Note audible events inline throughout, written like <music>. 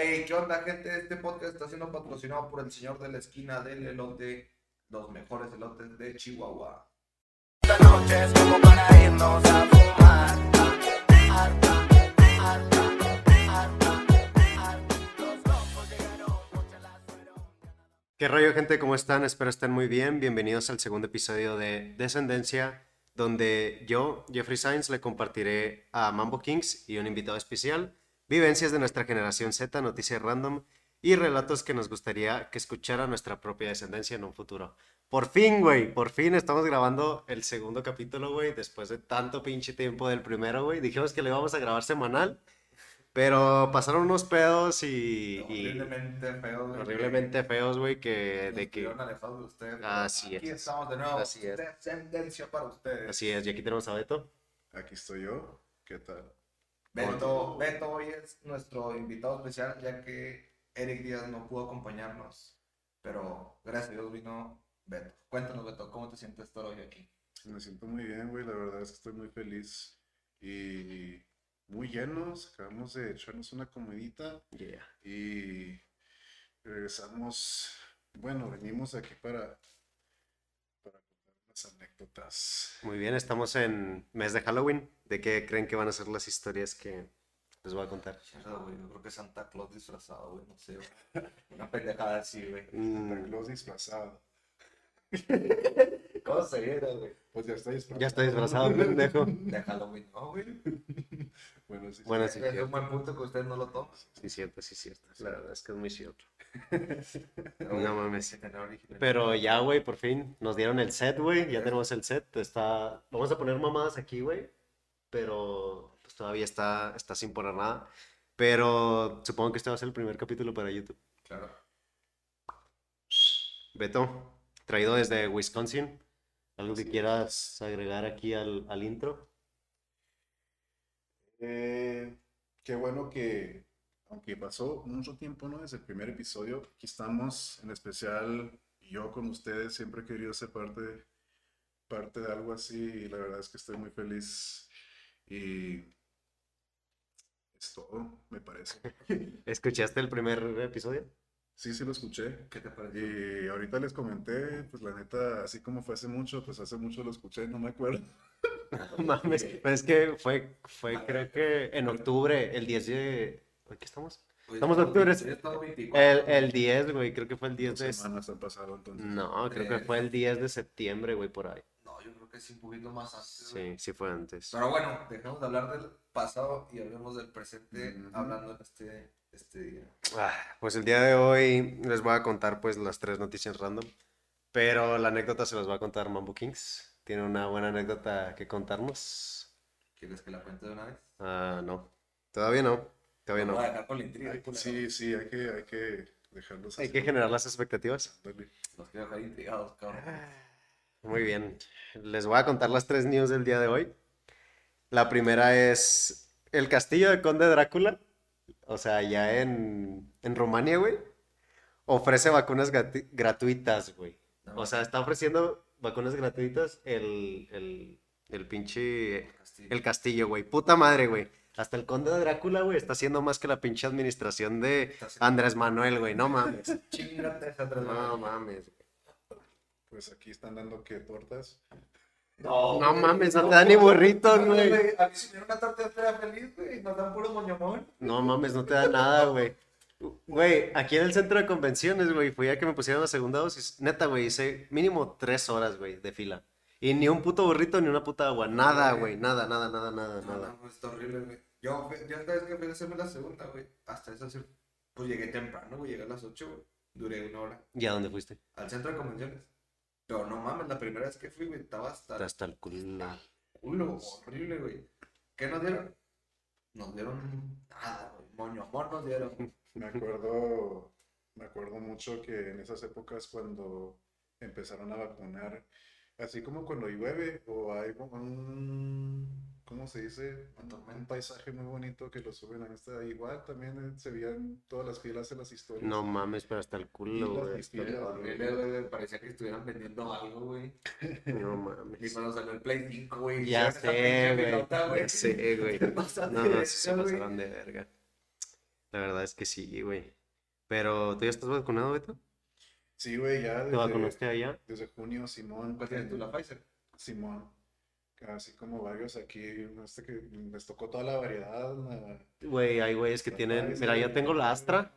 Hey, ¿qué onda, gente? Este podcast está siendo patrocinado por el señor de la esquina del elote, los mejores elotes de Chihuahua. Esta noche es como para irnos a fumar. ¿Qué rollo, gente? ¿Cómo están? Espero estén muy bien. Bienvenidos al segundo episodio de Descendencia, donde yo, Jeffrey Sainz, le compartiré a Mambo Kings y un invitado especial vivencias de nuestra generación Z, noticias random y relatos que nos gustaría que escuchara nuestra propia descendencia en un futuro. Por fin, güey, por fin estamos grabando el segundo capítulo, güey, después de tanto pinche tiempo del primero, güey. Dijimos que lo íbamos a grabar semanal, pero pasaron unos pedos y... y- Horriblemente feos, güey. horriblemente feos, güey, que de que alejados de ustedes. Así Aquí es. estamos de nuevo. Así es. Descendencia para ustedes. así es, y aquí tenemos a Beto. Aquí estoy yo. ¿Qué tal? Beto, Beto hoy es nuestro invitado especial, ya que Eric Díaz no pudo acompañarnos. Pero gracias a Dios vino Beto. Cuéntanos, Beto, ¿cómo te sientes estar hoy aquí? Me siento muy bien, güey. La verdad es que estoy muy feliz y muy llenos. Acabamos de echarnos una comidita Yeah. y regresamos. Bueno, venimos aquí para unas anécdotas. Muy bien, estamos en mes de Halloween. ¿De qué creen que van a ser las historias que les voy a contar? Güey, yo creo que Santa Claus disfrazado, güey, no sé. Una pendejada así, güey. Santa Mm, Claus disfrazado. <laughs> ¿Cómo se viera, güey? Pues ya está disfrazado. ya estoy disfrazado, pendejo. <laughs> De Halloween, ¿no, güey? <laughs> Bueno, sí. Bueno, sí. sí, es un buen punto que ustedes no lo toman. Sí, cierto, sí, cierto. La verdad es que es muy cierto. <laughs> Pero, No mames. Pero ya, güey, por fin nos dieron el set, güey. Ya tenemos el set. Está... Vamos a poner mamadas aquí, güey. Pero pues, todavía está, está sin poner nada. Pero supongo que este va a ser el primer capítulo para YouTube. Claro. Beto, traído desde Wisconsin. ¿Algo que quieras agregar aquí al, al intro? Eh, qué bueno que, aunque pasó mucho tiempo, ¿no? Desde el primer episodio, aquí estamos, en especial yo con ustedes, siempre he querido ser parte, parte de algo así y la verdad es que estoy muy feliz y es todo, me parece. <laughs> ¿Escuchaste el primer episodio? Sí, sí lo escuché ¿Qué te parece? y ahorita les comenté, pues la neta, así como fue hace mucho, pues hace mucho lo escuché, no me acuerdo. <laughs> No mames, pero es que fue, fue creo que en octubre, el 10 de... ¿Hoy qué estamos? Pues, estamos en octubre, hoy estamos 24, El, el 10, güey, creo que fue el 10 Dos de... semanas han pasado entonces. No, creo que fue el 10 de septiembre, güey, por ahí. No, yo creo que sí, un poquito más antes. Sí, sí fue antes. Pero bueno, dejemos de hablar del pasado y hablemos del presente, hablando en este, este día. Ah, Pues el día de hoy les voy a contar pues las tres noticias random, pero la anécdota se las va a contar Mambo Kings. Tiene una buena anécdota que contarnos. ¿Quieres que la cuente de una vez? Ah, no, todavía no, todavía Lo voy a no. dejar con la intriga. Sí, sí, hay que, hay que dejarlos Hay así. que generar las expectativas. Los quiero dejar intrigados, cabrón. Muy bien, les voy a contar las tres news del día de hoy. La primera es el castillo de Conde Drácula, o sea, ya en, en Rumania, güey, ofrece vacunas gratuitas, güey. No, O sea, está ofreciendo vacunas gratuitas el, el, el pinche... Castillo. El castillo, güey. Puta madre, güey. Hasta el conde de Drácula, güey, está haciendo más que la pinche administración de Andrés Manuel, güey. No mames. <laughs> Chingate esa tres No mames. Pues aquí están dando que tortas. No, No mames, no te dan ni burritos, güey. A mí si me dieron una torta de feliz, güey, nos dan puro moñomón. No mames, no te da nada, güey. Güey, aquí en el centro de convenciones, güey, fui a que me pusieran la segunda dosis. Neta, güey, hice mínimo tres horas, güey, de fila. Y ni un puto burrito ni una puta agua. Nada, güey, nada, nada, nada, nada, No, nada. no, está horrible, güey. Yo, yo esta vez que fui a hacerme la segunda, güey, hasta esa, pues llegué temprano, güey, llegué a las 8, güey. Duré una hora ¿Y a dónde fuiste? al centro de convenciones. Pero no mames, la primera vez que fui, güey, estaba hasta Hasta el culo. culo, horrible, güey. ¿Qué nos dieron? Nos dieron nada, güey. Moñomón nos dieron. Me acuerdo, me acuerdo mucho que en esas épocas cuando empezaron a vacunar, así como cuando llueve o hay como un, ¿cómo se dice? Un, un paisaje muy bonito que lo suben a esta, igual también eh, se veían todas las filas en las historias. No mames, pero hasta el culo, Y güey. Parecía que estuvieran vendiendo algo, güey. <laughs> No Y mames. cuando salió el Play 5, güey. Ya sé, güey. <laughs> Ya sé, güey. No, no, se pasaron de verga. La verdad es que sí, güey. Pero, ¿tú ya estás vacunado, Beto? Sí, güey, ya ¿Te desde, vacunaste allá? desde junio, Simón. ¿Cuál tienes tú, la Pfizer? Simón. Así como varios aquí, este que les tocó toda la variedad. la- Güey, hay güeyes que la tienen... Mira, ya tengo la Astra.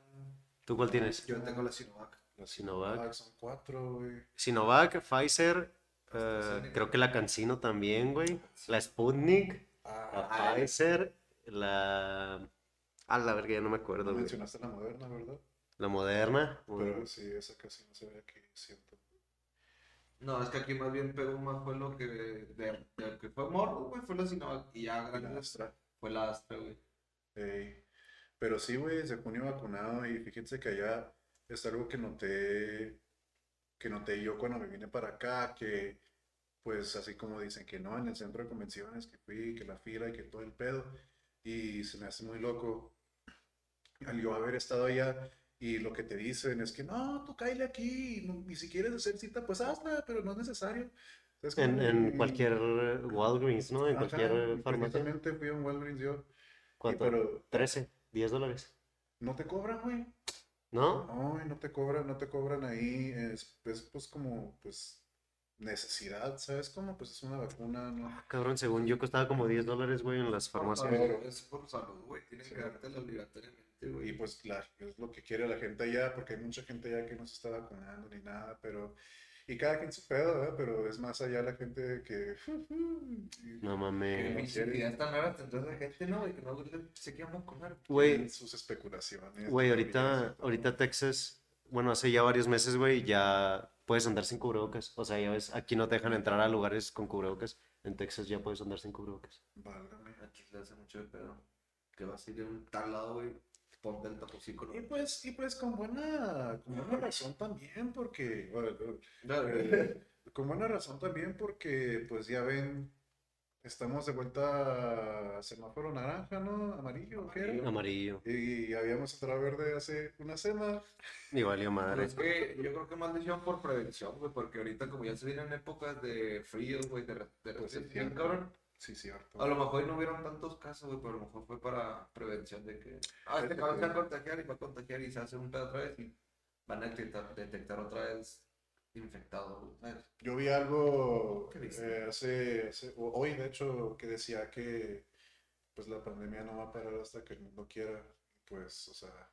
¿Tú cuál tienes? Yo tengo la Sinovac. la Sinovac. Sinovac, Son cuatro, güey. Sinovac, Pfizer, AstraZeneca. creo que la Cancino también, güey. La Sputnik, Ah, la Pfizer, la... A la verga, ya no me acuerdo, no mencionaste la moderna, ¿verdad? La Moderna. Pero sí, esa casi no se ve aquí, siento. No, es que aquí más bien pegó más fue lo que de, de que fue morro, güey, fue la Sinovac. Y ya La Astra. fue la Astra, güey. Ey. Pero sí, güey, desde junio vacunado y fíjense que allá es algo que noté, que noté yo cuando me vine para acá, que pues así como dicen que no, en el centro de convenciones que fui, que la fila y que todo el pedo, y se me hace muy loco al yo haber estado allá y lo que te dicen es que no, tú cállate aquí, no- y si quieres hacer cita, pues hazla, pero no es necesario. Es En, como- en cualquier Walgreens, ¿no? En Ajá, cualquier y farmacia. precisamente fui a un Walgreens yo, y ¿Cuánto? pero 13, 10 dólares. no te cobran, güey. ¿No? No, y no te cobran, no te cobran ahí, es, es, pues como, pues, necesidad, ¿sabes? Como, pues es una vacuna, ¿no? Ah, Cabrón, según yo costaba como 10 dólares, güey, en las farmacias. salud, Es por salud, güey. Tienen Sí. que dártela obligatoriamente, Y güey. pues, claro, es lo que quiere la gente allá, porque hay mucha gente allá que no se está vacunando ni nada, pero, y cada quien su pedo, ¿verdad? Pero es más allá la gente que, y <laughs> No Que mames. mis ideas tan raras tendrá esa gente, ¿no? güey? Que no se quieran vacunar. Güey, tienen sus especulaciones. güey, y ahorita, todo. ahorita Texas, bueno, hace ya varios meses, güey, ya puedes andar sin cubrebocas. O sea, ya ves, aquí no te dejan entrar a lugares con cubrebocas. En Texas ya puedes andar sin cubrebocas. Válgame. Aquí le hace mucho de pedo. Que vas a ir a un tal lado, güey. Tapocico, ¿no? Y pues, y pues con buena, con buena razón también, porque, bueno, Claro, Eh, Con buena razón también porque pues ya ven, estamos de vuelta a semáforo naranja, ¿no? Amarillo, ¿qué era? Amarillo. Y habíamos entrado a verde hace una semana. Y valió Pero madre. es que yo creo que más decisión por prevención, güey, porque ahorita como ya se vienen épocas de frío, güey, de, de Pues sí, cabrón. Sí, cierto. A lo mejor no hubieron tantos casos, güey, pero a lo mejor fue para prevención de que, ah, este Fíjate cabrón se va a contagiar y va a contagiar y se hace un pedo otra vez y van a detectar, detectar otra vez infectado. Yo vi algo eh, hace, hace- hoy de hecho, que decía que pues la pandemia no va a parar hasta que el mundo quiera. Pues, o sea,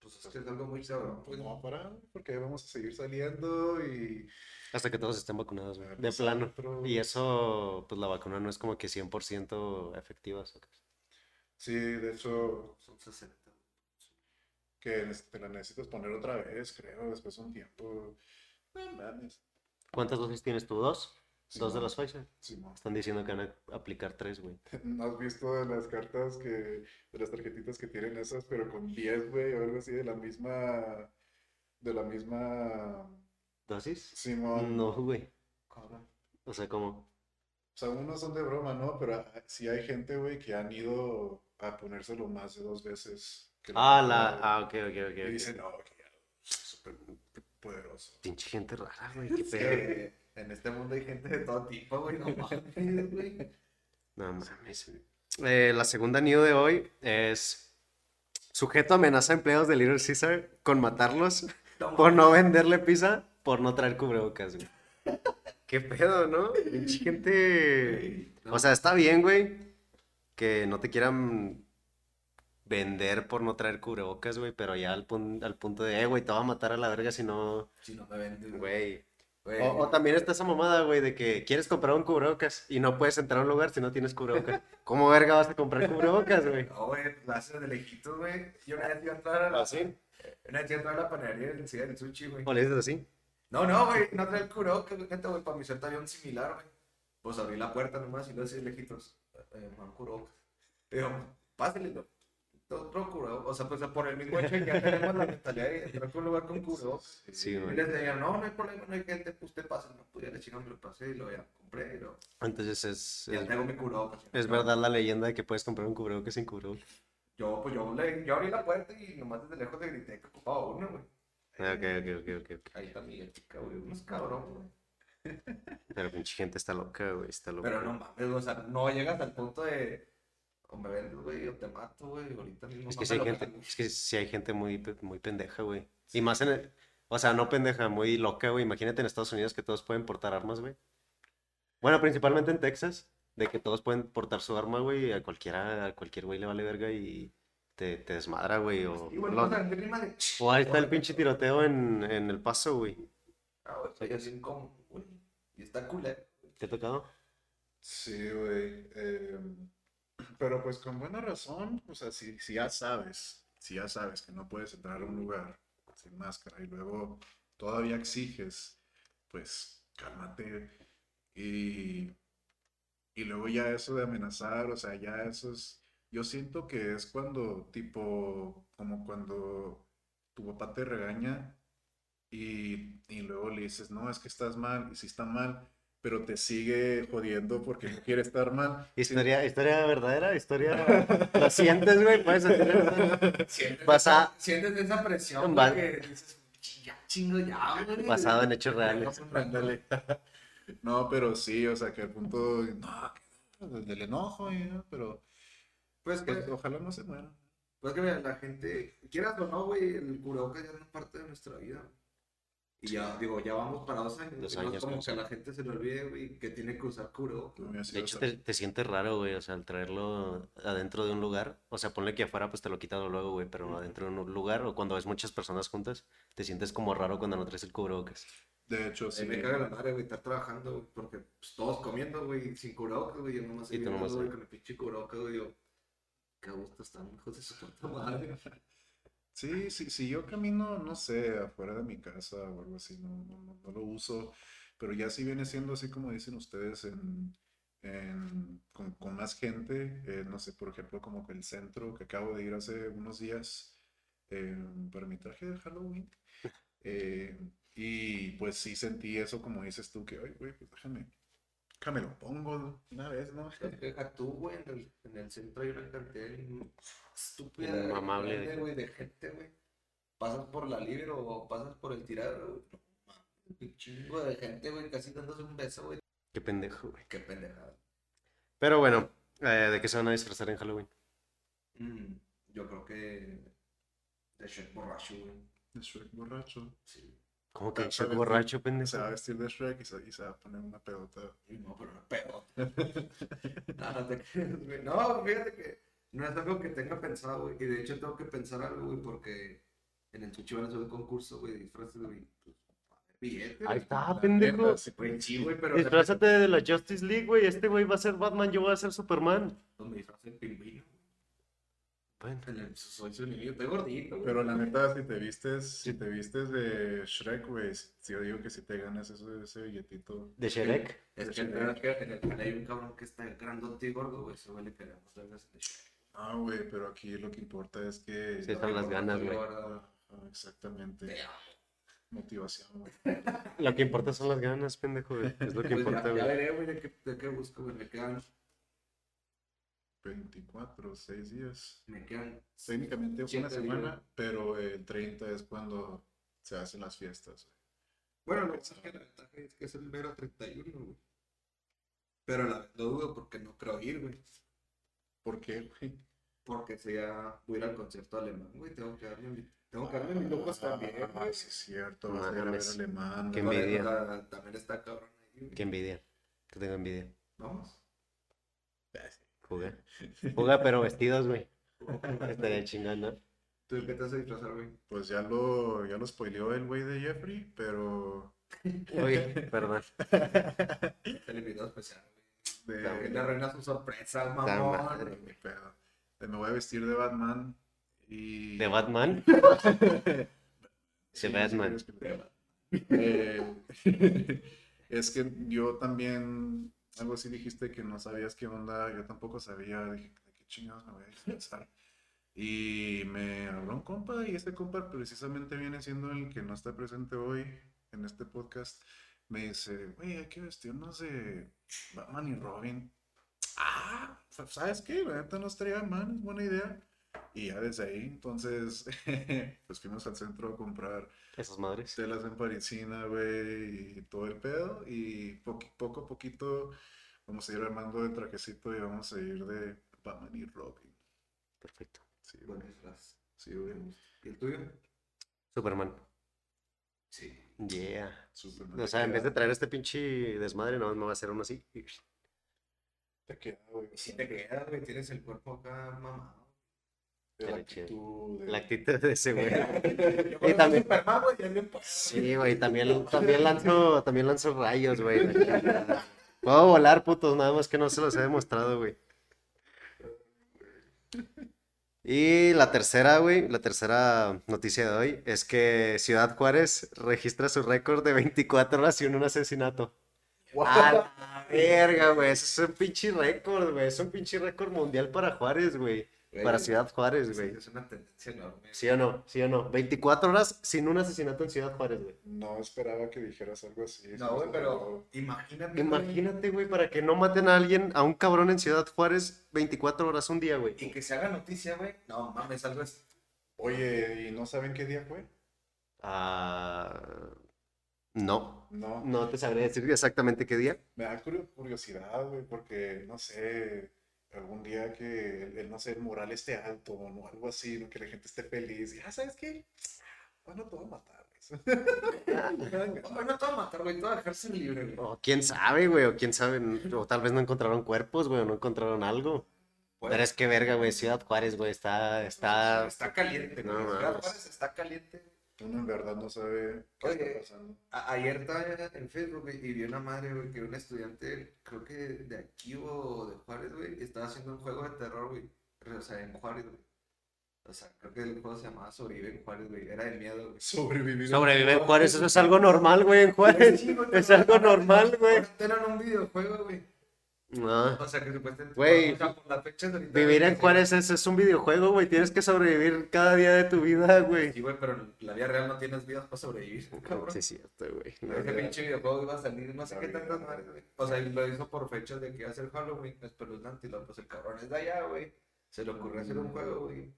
Pues es que es algo muy cabrón, pues no va a parar porque vamos a seguir saliendo y... Hasta que todos estén vacunados, güey. De plano. Y eso, pues la vacuna no es como que 100% efectiva. Sí, de hecho, Son 60. que te la necesitas poner otra vez, creo, después de un tiempo. No mames. ¿Cuántas dosis tienes tú? ¿Dos? ¿Dos de las Pfizer? Simón. Están diciendo que van a aplicar tres, güey. ¿No has visto de las cartas que, de las tarjetitas que tienen esas, pero con 10, güey, o algo así, de la misma, de la misma, ¿Dosis? Simón. No, güey. Cabrón. O sea, como... O sea, unos son de broma, ¿no? Pero ah, sí hay gente, güey, que han ido a ponérselo más de dos veces. que Ah, la... Ah, ok, ok, ok. Y dicen, no, que ya, súper poderoso. Pinche gente rara, güey. Qué pedo. En este mundo hay gente de todo tipo, güey. No <laughs> mames, güey. No mames. Eh, la segunda new de hoy es... Sujeto amenaza a empleados de Little Caesar con matarlos por no venderle pizza por no traer cubrebocas, güey. <laughs> Qué pedo, ¿no? Gente... O sea, está bien, güey, que no te quieran vender por no traer cubrebocas, güey, pero ya al, pun- al punto de, eh, güey, te va a matar a la verga si no, Si no me vendes, güey. Güey. O, o también está esa mamada, güey, de que quieres comprar un cubrebocas y no puedes entrar a un lugar si no tienes cubrebocas. <laughs> ¿Cómo verga vas a comprar cubrebocas, güey? No, güey, lo haces de lejitos, güey. Yo una vez iba a entrar a la... ¿Así? Una vez iba a entrar a la panadería del Ciudad del Sushi, güey. ¿O le dices así? No, no, güey, no trae el cubrebocas, güey, neta, güey, para mi suerte había un similar, güey. Pues abrí la puerta nomás y lo decía lejitos, eh, man, cubrebocas. Y yo, Otro cubrebocas, o sea, pues por el mismo hecho ya tenemos la mentalidad de entrar a un lugar con. Sí, Y güey. les decía, no, no hay problema, no hay gente, pues usted pase, no, pues ya le chingón, me lo pasé y lo ya compré lo... Entonces es, Ya es, tengo mi cubrebocas. es Yo- verdad la leyenda de que puedes comprar un cubrebocas sin cubrebocas. Yo, pues yo, le, yo abrí la puerta y nomás desde lejos le grité que ocupaba uno, güey. Ah, Ok, ok, ok, ok. Ahí está mi chica, güey, unos cabrón, güey. Pero pinche gente está loca, güey, está loca. Pero no mames, o sea, no llegas al punto de. O me vendes, güey, o te mato, güey. Ahorita mismo Es no que me sí hay gente, es que sí hay gente muy, muy pendeja, güey. Y más en el, o sea, no pendeja, muy loca, güey. Imagínate en Estados Unidos que todos pueden portar armas, güey. Bueno, principalmente en Texas, de que todos pueden portar su arma, güey, a cualquiera, a cualquier güey le vale verga y te, te desmadra, güey. O, Y bueno, lo- de... o ahí está el pinche tiroteo en, en El Paso, güey. Ah, güey, así como, güey. Y está culero. ¿Te ha tocado? Sí, güey. eh, pero pues con buena razón, o sea, si, ya sabes, si ya sabes que no puedes entrar a un lugar sin máscara y luego todavía exiges, pues cálmate. Y, y luego ya eso de amenazar, o sea, ya eso es, yo siento que es cuando, tipo, como cuando tu papá te regaña y, y luego le dices, no, es que estás mal, y si está mal, pero te sigue jodiendo porque no quiere estar mal. Sí, Historia, historia verdadera, historia. <laughs> ¿Lo sientes, güey? Puedes sentir eso. Sientes, Basa- sientes esa presión, Va- güey, que dices, ya chingo ya, güey. Basado en hechos reales. Ándale. <laughs> No, pero sí, o sea, que al punto, no, que- del enojo, pero Pues que, pues, ojalá no se muera. pues que mira, la gente, quieras o no, güey, el cubrebocas ya no es parte de nuestra vida. Y ya, digo, ya vamos para dos años. Dos y no es años, como que a la gente se le olvide, güey, que tiene que usar cubrebocas. No De hecho, te, te sientes raro, güey, o sea, al traerlo adentro de un lugar, o sea, ponle que afuera, pues te lo quitas luego, güey, pero adentro de un lugar, o cuando ves muchas personas juntas, te sientes como raro cuando no traes el cubrebocas. De hecho, sí. mí me caga la madre, güey, estar trabajando, güey, porque pues, todos comiendo, güey, sin cubrebocas, güey, yo nomás Y tú nomás güey, con el pinche cubrebocas, güey, yo, qué gusto están, hijos de su puta madre. Sí, sí, si yo camino, no sé, afuera de mi casa o algo así, no, no, no, lo uso, pero ya si viene siendo así como dicen ustedes, en, en- con, con más gente, eh, no sé, por ejemplo, como que el centro que acabo de ir hace unos días eh, para mi traje de Halloween, eh, y pues sí sentí eso como dices tú, que, ay, güey, pues déjame, déjame lo pongo una vez, ¿no? Deja tú, güey, en el, en el centro hay una cantidad estúpida Inmamable de, de- güey, de gente, güey. Pasas por la libre o pasas por el un chingo de gente, güey, casi dándose un beso, güey. Qué pendejo, güey. Qué pendejada. Pero bueno, eh, ¿de qué se van a disfrazar en Halloween? Mm, yo creo que de Shrek borracho, güey. De Shrek borracho. Sí. ¿Cómo que borracho, Se pendejo? va a vestir de Shrek y se, y se va a poner una pedota. Uy, no, pero <laughs> no pedo. no, te creas, güey. No, fíjate que no es algo que tenga pensado, güey. Y de hecho tengo que pensar algo, güey, porque en el Chuchi van a hacer un concurso, güey, de disfraces, güey. Pues, billetes. Ahí está, La pendejo. sí, Güey, güey, pero. Disfrázate de la Justice League, güey. Este güey va a ser Batman, yo voy a ser Superman. Me disfrazé de pingüino. Bueno, Soy su enemigo, estoy gordito, güey. Pero la neta, si te vistes, si te vistes de Shrek, güey, si yo digo que si te ganas eso, ese billetito. de Shrek. Es que en el, en el canal hay un cabrón que está grandote y gordo, güey. Eso le queremos vergas de Shrek. Ah, güey, pero aquí lo que importa es que. Sí, son las ganas, güey. Ah, exactamente. Te amo. Motivación, güey. Lo que importa son las ganas, pendejo, güey. Es lo que Pues importa, ya, ya güey. veré, güey, de qué, de qué busco, güey. Me quedan, 24, 6 días. me quedan Técnicamente fue una semana, días. pero el 30 es cuando se hacen las fiestas. güey. Bueno, lo que pasa es que la ventaja es que es el mero 31, güey. Pero la, lo dudo porque no creo ir, güey. ¿Por qué, güey? Porque sea, voy a ir al concierto alemán, güey. Tengo que darme, mi- tengo que mis lujos también, Ah, güey. sí, es cierto. Vas a ir a ver alemán. Qué güey. envidia. Sea, también está cabrón ahí, güey. Qué envidia. Te tengo envidia. Vamos. Juga. Juga, pero vestidos, güey. Estaría chingando. ¿Tú de qué te vas a disfrazar, güey? Pues ya lo, ya lo spoileó el güey de Jeffrey, pero Oye, perdón. El invitado especial, güey. de, También le arruina su sorpresa, mamón. madre. De me voy a vestir de Batman y... ¿De Batman? Sí, De Batman. si quieres que Eh, <laughs> es que yo también, algo así dijiste que no sabías qué onda, yo tampoco sabía, dije, ¿de qué chingados me voy a disfrazar? Y me habló un compa y este compa precisamente viene siendo el que no está presente hoy en este podcast. Me dice, güey, hay que vestirnos de Batman y Robin. Ah, ¿sabes qué? La neta no estaría mal, es buena idea. Y ya desde ahí, entonces, <laughs> pues fuimos al centro a comprar Esas madres. telas en parisina, güey, y todo el pedo. Y poqui- poco a poquito vamos a ir armando el trajecito y vamos a ir de Batman y Robin. Perfecto. Sí, güey. Buen disfraz. Sí, güey. ¿Y el tuyo? Superman. Sí. Yeah. Superman O sea, en vez de queda- traer este pinche desmadre, no, me va a hacer uno así. Te queda, güey. Y si te quedas, güey, tienes el cuerpo acá mamado. La chido. actitud, de- La actitud de ese güey. <laughs> Yo Y también- Superman, güey. Sí, güey, también, también lanzo, también lanzo rayos, güey. Puedo volar, putos, nada más que no se los he demostrado, güey. Y la tercera, güey, la tercera noticia de hoy es que Ciudad Juárez registra su récord de 24 horas sin un asesinato. A la verga, güey, eso es un pinche récord, güey, es un pinche récord mundial para Juárez, güey. Güey, Para Ciudad Juárez, güey. Es una tendencia enorme. ¿Sí o no? ¿Sí o no? 24 horas sin un asesinato en Ciudad Juárez, güey. No esperaba que dijeras algo así. No, güey, pero imagínate. güey, Imagínate, güey, para que no maten a alguien, a un cabrón en Ciudad Juárez 24 horas un día, güey. Y que se haga noticia, güey. No mames, algo es. Oye, ¿y no saben qué día fue? Ah, no, No. no te sabré decir exactamente qué día. Me da curio- curiosidad, güey, porque, no sé, algún día que, el, el, no sé, el moral esté alto o no, algo así, ¿no? que la gente esté feliz. Y, ah, ¿sabes qué? Bueno, te voy a matar. <laughs> No, no te va a matar, güey. Te va a dejarse libre, güey. O quién sabe, güey, o quién sabe, o tal vez no encontraron cuerpos, güey, o no encontraron algo. Pues, Pero es que verga, güey, Ciudad Juárez, güey, está, está... Está caliente, No güey. Ciudad mames. Juárez está caliente. Uno en verdad no sabe qué Oye, está pasando. Ayer estaba en Facebook y vi una madre, güey, que un estudiante, creo que de aquí o de Juárez, güey, estaba haciendo un juego de terror, güey. O sea, en Juárez, güey. O sea, creo que el juego se llamaba Sobrevive en Juárez, güey. Era de miedo, güey. Sobrevivir. Sobrevive en Juárez, eso es algo normal, güey, en Juárez. Sí, güey, Es algo normal, güey. Eran un videojuego, güey. No. O sea, que supuestamente. Güey, Vivir en. Juárez es, es un videojuego, güey, tienes que sobrevivir cada día de tu vida, güey. Sí, güey, pero en la vida real no tienes vidas para sobrevivir, cabrón. Sí, es cierto, güey. Ese pinche videojuego iba a salir, no sé qué tantas madres, güey. O sea, lo hizo por fechas de que iba a ser Halloween, espeluznante, y luego, pues el cabrón es de allá, güey. Se le ocurrió hacer un juego, güey.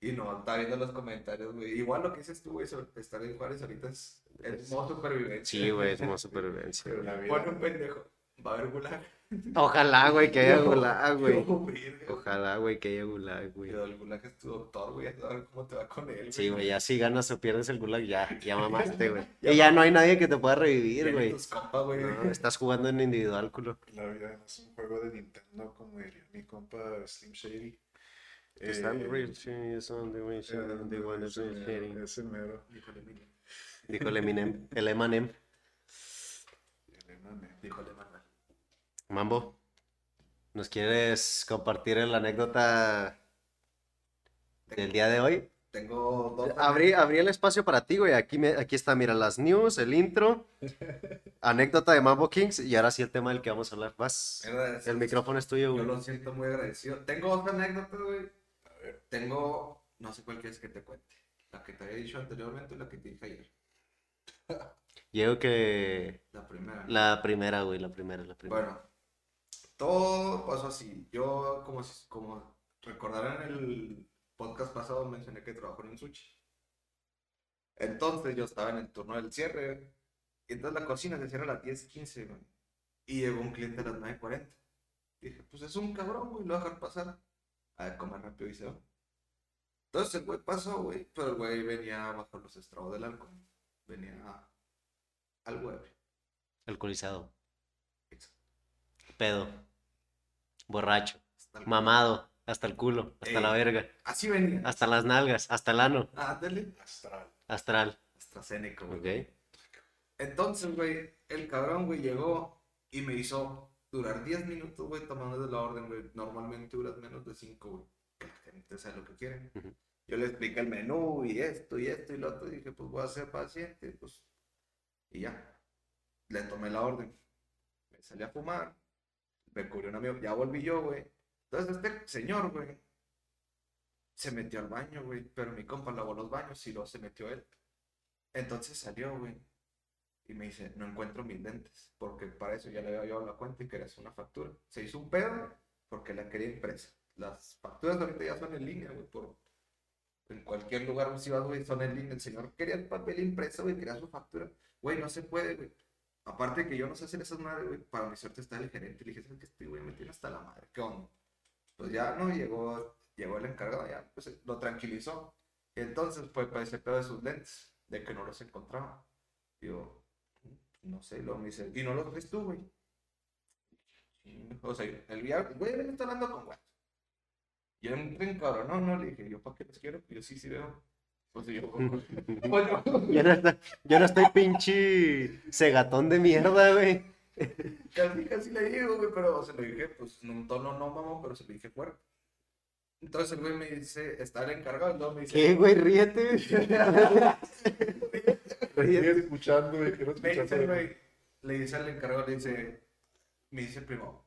Y no, está viendo los comentarios, güey. Igual lo que dices tú, güey, sobre estar en Juárez ahorita es, es modo supervivencia. Sí, güey, es más supervivencia. Pone un pendejo. Va a haber gulag. Ojalá, güey, que haya gulag, güey. verga, güey. Ojalá, güey, que haya gulag, güey. Pero el gulag es tu doctor, güey. A ver cómo te va con él, Sí, güey, ya si ganas o pierdes el gulag, ya, <laughs> ya mamaste, güey. <laughs> Y ya no hay nadie que te pueda revivir, güey. güey. No, estás jugando en individual, culo. La vida es un juego de Nintendo, como diría mi compa Slim Shady. Están Eh, real serious on the way, eh, ese be mero. Dijo el Eminem, el Eminem. El Eminem. Díjole, Manuel. Mambo, ¿nos quieres compartir la anécdota del día de hoy? Tengo dos. Abrí, abrí el espacio para ti, güey. Aquí, me, aquí está, mira, las news, el intro, <laughs> anécdota de Mambo Kings y ahora sí el tema del que vamos a hablar. Vas, Mierda, el micrófono es tuyo, Yo güey. lo siento muy agradecido. Tengo otra anécdota, güey. Tengo, no sé cuál quieres que te cuente. La que te había dicho anteriormente y la que te dije ayer. Yo que La primera. la primera, güey, la primera, la primera. Bueno, todo pasó así. Yo, como, si- como recordarán en el podcast pasado, mencioné que trabajo en un sushi. Entonces yo estaba en el turno del cierre. Y entonces la cocina se cierra a las 10:15, güey. Y llegó un cliente a las 9:40. Dije, pues es un cabrón, güey, lo voy a dejar pasar. A ver, comer rápido y se va. Entonces el güey pasó, güey, pero el güey venía bajo los estragos del alcohol. Venía al güey. Alcoholizado, pedo, borracho, Hasta mamado, hasta el culo, hasta Ey. la verga, Así venía. hasta las nalgas, hasta el ano, Ándale. Astral. astral. AstraZeneca, Ok. güey. Entonces, güey, el cabrón, güey, llegó y me hizo durar 10 minutos, güey, tomando de la orden, güey. Normalmente duras menos de 5, güey. Que la gente sabe lo que quiere. Ujú. Yo le expliqué el menú y esto y esto y lo otro. Y dije, pues voy a ser paciente, pues. Y ya. Le tomé la orden. Me salí a fumar. Me cubrió un amigo. Ya volví yo, güey. Entonces, este señor, güey, se metió al baño, güey. Pero mi compa lavó los baños y luego se metió él. Entonces salió, güey. Y me dice, no encuentro mis lentes. Porque para eso ya le había llevado la cuenta y quería hacer una factura. Se hizo un pedo porque la quería impresa. Las facturas ahorita ya son en línea, güey. Por... En cualquier lugar, si vas, güey, son en línea. El señor quería el papel impreso, güey, quería su factura. Güey, no se puede, güey. Aparte que yo no sé hacer esas madres, güey. Para mi suerte está el gerente. Le dije, ¿sabes qué? Este güey me tiene hasta la madre. ¿Qué onda? Pues ya no llegó, llegó el encargado, ya pues lo tranquilizó. Y entonces pues para ese pedo de sus lentes, de que no los encontraba. Yo, no sé, lo me dice, y no los ves tú, güey. O sea, el via- el güey me está hablando con güey. Yo entré en cabrón, no, no, le dije, yo para qué los quiero, yo sí, sí veo. Pues yo, <laughs> yo, no, estoy, yo no estoy pinche cegatón de mierda, güey. Casi, casi le digo, güey, pero se lo dije, pues, en un tono no mamón, pero se lo dije fuerte. Entonces el güey me dice, está el encargado, luego me dice, ¿Qué, güey? Ríete. <laughs> Sigue escuchando, güey, me dice güey, le dice al encargado, le dice, me dice el primo,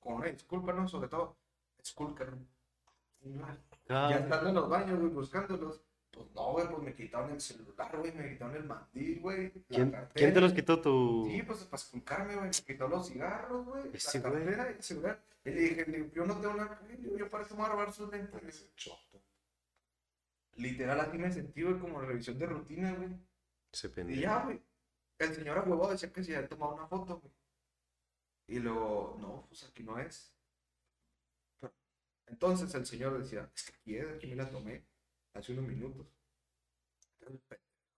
con una disculpa, ¿no? Sobre todo, discúlpame. Ya Ah, estando en los baños, güey, buscándolos, pues no, güey, pues me quitaron el celular, güey, me quitaron el mandil, güey. ¿Quién, quién te los quitó tu...? Sí, pues para esculcarme, güey, me quitó los cigarros, güey, la güey. cartera y el celular. Y le dije, yo no tengo nada yo- yo para qué me voy a robar sus lentes. Choto. Literal, así me sentí, güey, como revisión de rutina, güey. Ese Y pendejo. ya, güey, el señor huevo decía que si había tomado una foto, güey. Y luego, no, pues aquí no es. Pero- Entonces el señor decía, es que aquí es, aquí me la tomé hace unos minutos. Entonces,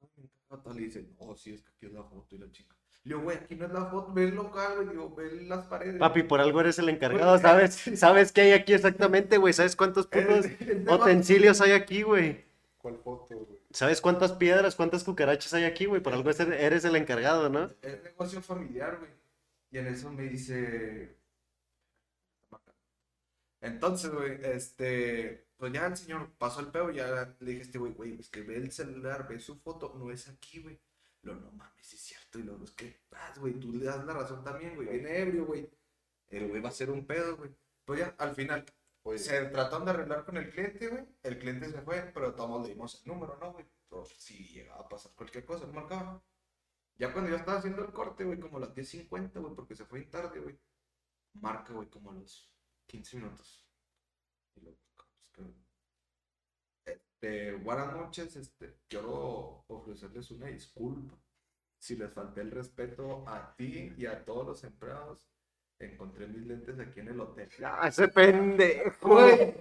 el me encanta, Le dice, no, sí, es que aquí es la foto y la chica. Le digo, güey, aquí no es la foto, ve el local, güey, digo, ve las paredes. Papi, por algo eres el encargado, ¿sabes? <laughs> ¿Sabes qué hay aquí exactamente, güey? ¿Sabes cuántos <laughs> El- putos el utensilios hay aquí, güey? ¿Cuál foto, güey? ¿Sabes cuántas piedras, cuántas cucarachas hay aquí, güey? Por algo es- eres el encargado, ¿no? Es negocio familiar, güey. Y en eso me dice. Entonces, güey, este. Pues ya el señor pasó el pedo, ya le dije a este güey, güey, es que ve el celular, ve su foto, no es aquí, güey. Lo no mames, es cierto. Y luego es que, güey, tú le das la razón también, güey. Viene ebrio, güey. El güey va a ser un pedo, güey. Pues ya, al final, Oye, se trataron de arreglar con el cliente, güey. El cliente se fue, pero todos le dimos el número, ¿no, güey? Si llegaba a pasar cualquier cosa, no marcaba. Ya cuando yo estaba haciendo el corte, güey, como a las 10.50, güey, porque se fue tarde, güey. Marca, güey, como a los 15 minutos. Y pues, que- Este, buenas noches, este, quiero ofrecerles una disculpa. Si les falté el respeto a ti y a todos los empleados, encontré mis lentes aquí en el hotel. ¡Ah, ese pendejo! Güey,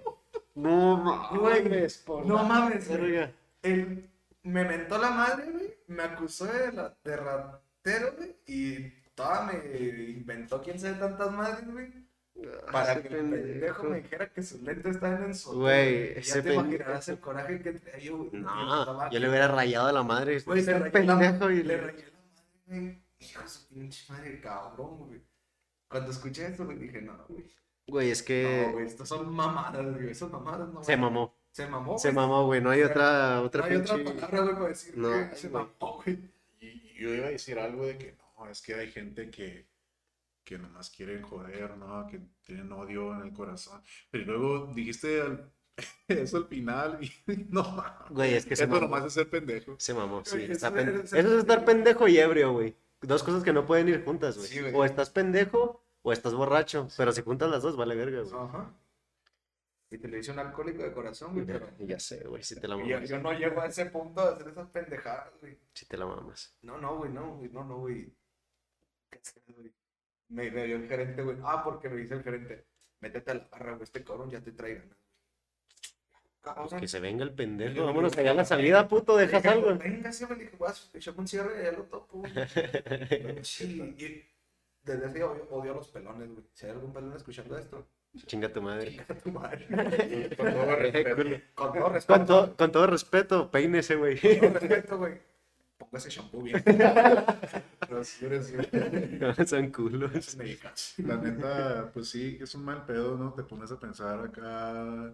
No mames, no mames, güey. Él me mentó la madre, güey. Me acusó de, la, de ratero, güey. Y toda me inventó quién sabe tantas madres, güey. Para Ese que el pendejo me dijera que sus lentes estaban en su. Güey, Ya ese te imaginarás el coraje que traía yo, güey. No, yo le hubiera rayado a la madre. Güey, Ese le rayé pendejo y le rayé la madre. Hijo de su pinche madre, cabrón, güey. Cuando escuché esto, güey, dije, no, güey. Güey, es No, que güey, estas son mamadas, güey. Esas mamadas no. se güey. mamó. Se mamó. Se güey. mamó, güey. No hay otra, otra No hay otra palabra, güey, para decir No, que se mamó, güey. Y yo iba a decir algo de que no, es que hay gente que, que nomás quieren joder, ¿no? Que tienen odio en el corazón. Pero luego dijiste al- <laughs> eso al final y <laughs> no. Güey, es que mamó. nomás es ser pendejo. Se mamó, sí. Güey, está eso pen- es- Eso es estar pendejo y ebrio, güey. Dos cosas que no pueden ir juntas, güey. Sí, güey. o estás pendejo o estás borracho. Pero si juntas las dos, vale verga, güey. Ajá. Y te lo dice un alcohólico de corazón, güey, pero Ya sé, güey, si te la mamas. yo no llego a ese punto de hacer esas pendejadas, güey. Si te la mamas. No, no, güey, no, güey, no, no, güey. ¿Qué güey? Me, me dio el gerente, güey. Ah, porque me dice el gerente, métete a la barra, güey, este cabrón ya te trae ganas. Pues que se venga el pendejo. yo- Vámonos allá a la salida, puto. Dejas algo. Venga, sí, güey, dije, vas, echame un cierre y ya lo topo. <laughs> Sí, y desde ese día odio, odio a los pelones, güey. Si hay algún pelón escuchando esto, Chinga tu madre. chinga tu madre. <laughs> Con todo respeto. Con todo respeto. Con, to- con todo respeto, peínese, güey. Con todo respeto, güey. Ponga ese shampoo bien. <laughs> Son culos. La neta, pues sí, es un mal pedo, ¿no? Te pones a pensar acá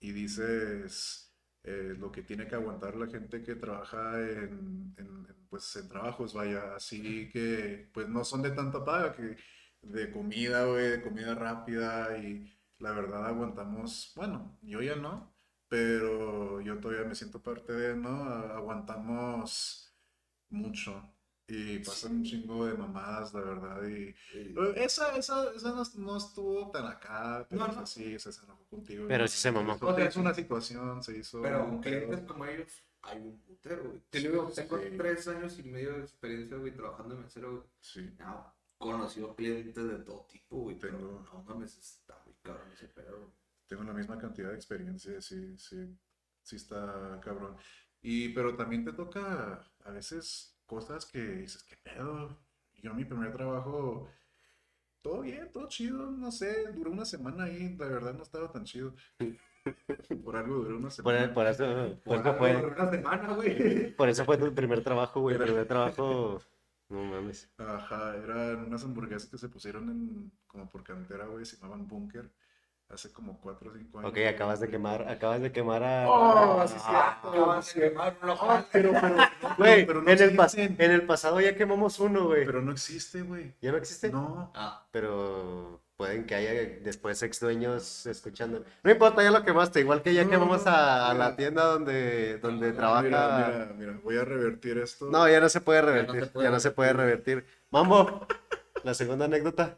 y dices eh, lo que tiene que aguantar la gente que trabaja en, en- en, pues, en trabajos, vaya, así que pues no son de tanta paga, que de comida, güey, de comida rápida y la verdad aguantamos, bueno, yo ya no, pero yo todavía me siento parte de, ¿no? A- Aguantamos mucho y pasan un chingo de mamadas, la verdad, y... Esa, esa, esa no, no estuvo tan acá, pero No, o sea, no. sí, se enojó contigo. Pero sí se mamó. O sea, es una situación, se hizo. Pero un clientes como ellos, hay un putero, güey. Te digo, tengo Sí. tres años y medio de experiencia, güey, trabajando en mesero, güey. Sí. No, conocido clientes de todo tipo, güey, pero Tengo- no mames, está muy cabrón ese pedo. Tengo la misma cantidad de experiencia, sí, sí, sí está cabrón. Y, pero también te toca a veces cosas que dices, ¿qué pedo? Yo mi primer trabajo, todo bien, todo chido, no sé, duró una semana ahí, la verdad no estaba tan chido. <laughs> Por algo duró una Por, semana. por eso, por Por eso fue, una semana, güey. <laughs> por eso fue tu primer trabajo, güey. El primer trabajo. No mames. Ajá, eran unas hamburguesas que se pusieron en, como por cantera, güey, se llamaban Bunker, hace como 4 o 5 años. Ok, acabas de quemar, acabas de quemar a. Oh, sí, Ah, cierto. Acabas de quemar un local. Pero, pero, no, Güey, pero no en, el pas- en el pasado ya quemamos uno, güey. Pero no existe, güey. ¿Ya no existe? No. Ah, Pero pueden que haya después ex dueños escuchando. No importa, ya lo quemaste. Igual que ya No, quemamos a, a la tienda donde, donde trabaja. Mira, mira, voy a revertir esto. No, ya no se puede no se revertir. puede Ya no se puede revertir. Mambo, la segunda anécdota.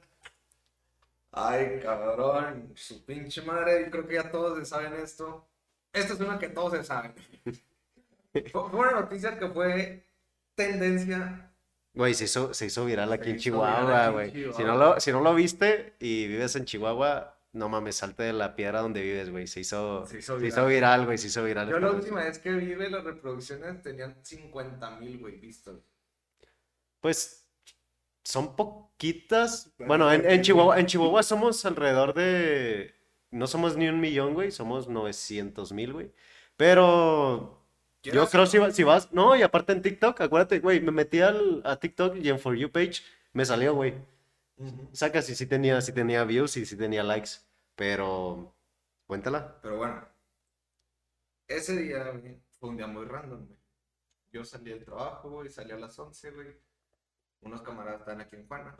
Ay, cabrón, su pinche madre, yo creo que ya todos se saben esto. Esta es una que todos se saben. <laughs> Fue una noticia que fue tendencia. Güey, se hizo, se hizo viral aquí Se en Chihuahua, güey. Si no lo, si no lo viste y vives en Chihuahua, no mames, salte de la piedra donde vives, güey. Se hizo, Se hizo viral. güey. Se hizo viral. Yo la última vez que vi, las reproducciones tenían 50 mil, güey, vistos. Pues son poquitas. Bueno, en, en. Chihuahua, en Chihuahua somos alrededor de. No somos ni un millón, güey. Somos 900 mil, güey. Pero yo creo si, si vas. No, y aparte en TikTok, acuérdate, güey. Me metí al, a TikTok y en For You page me salió, güey. Ujú. Sacas y sí tenía, sí tenía views y sí tenía likes. Pero. Cuéntala. Pero bueno, ese día, güey, fue un día muy random, güey. Yo salí del trabajo, güey, salí a las 11, güey. Unos camaradas estaban aquí en Juana.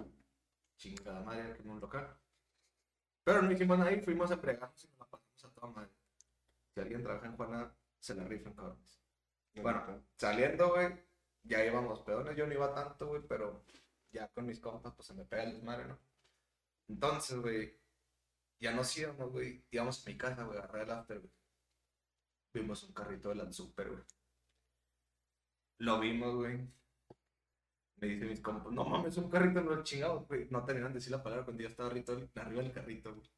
Chingada madre, aquí en un local. Pero no hicimos nada y fuimos a pregarnos y nos la pasamos a toda madre. Si alguien trabaja en Juana, se la rifan, cabrones. Bueno, saliendo, güey, ya íbamos pedones. Yo no iba tanto, güey, pero ya con mis compas, pues se me pega el desmadre, ¿no? Entonces, güey, ya nos íbamos, güey. Íbamos a mi casa, güey, a agarrar el after, güey. Vimos un carrito de la super, güey. Lo vimos, güey. Me dice mis compas, no mames, un carrito no es chingado, güey. No tenían que decir la palabra cuando yo estaba arriba, arriba del carrito, güey.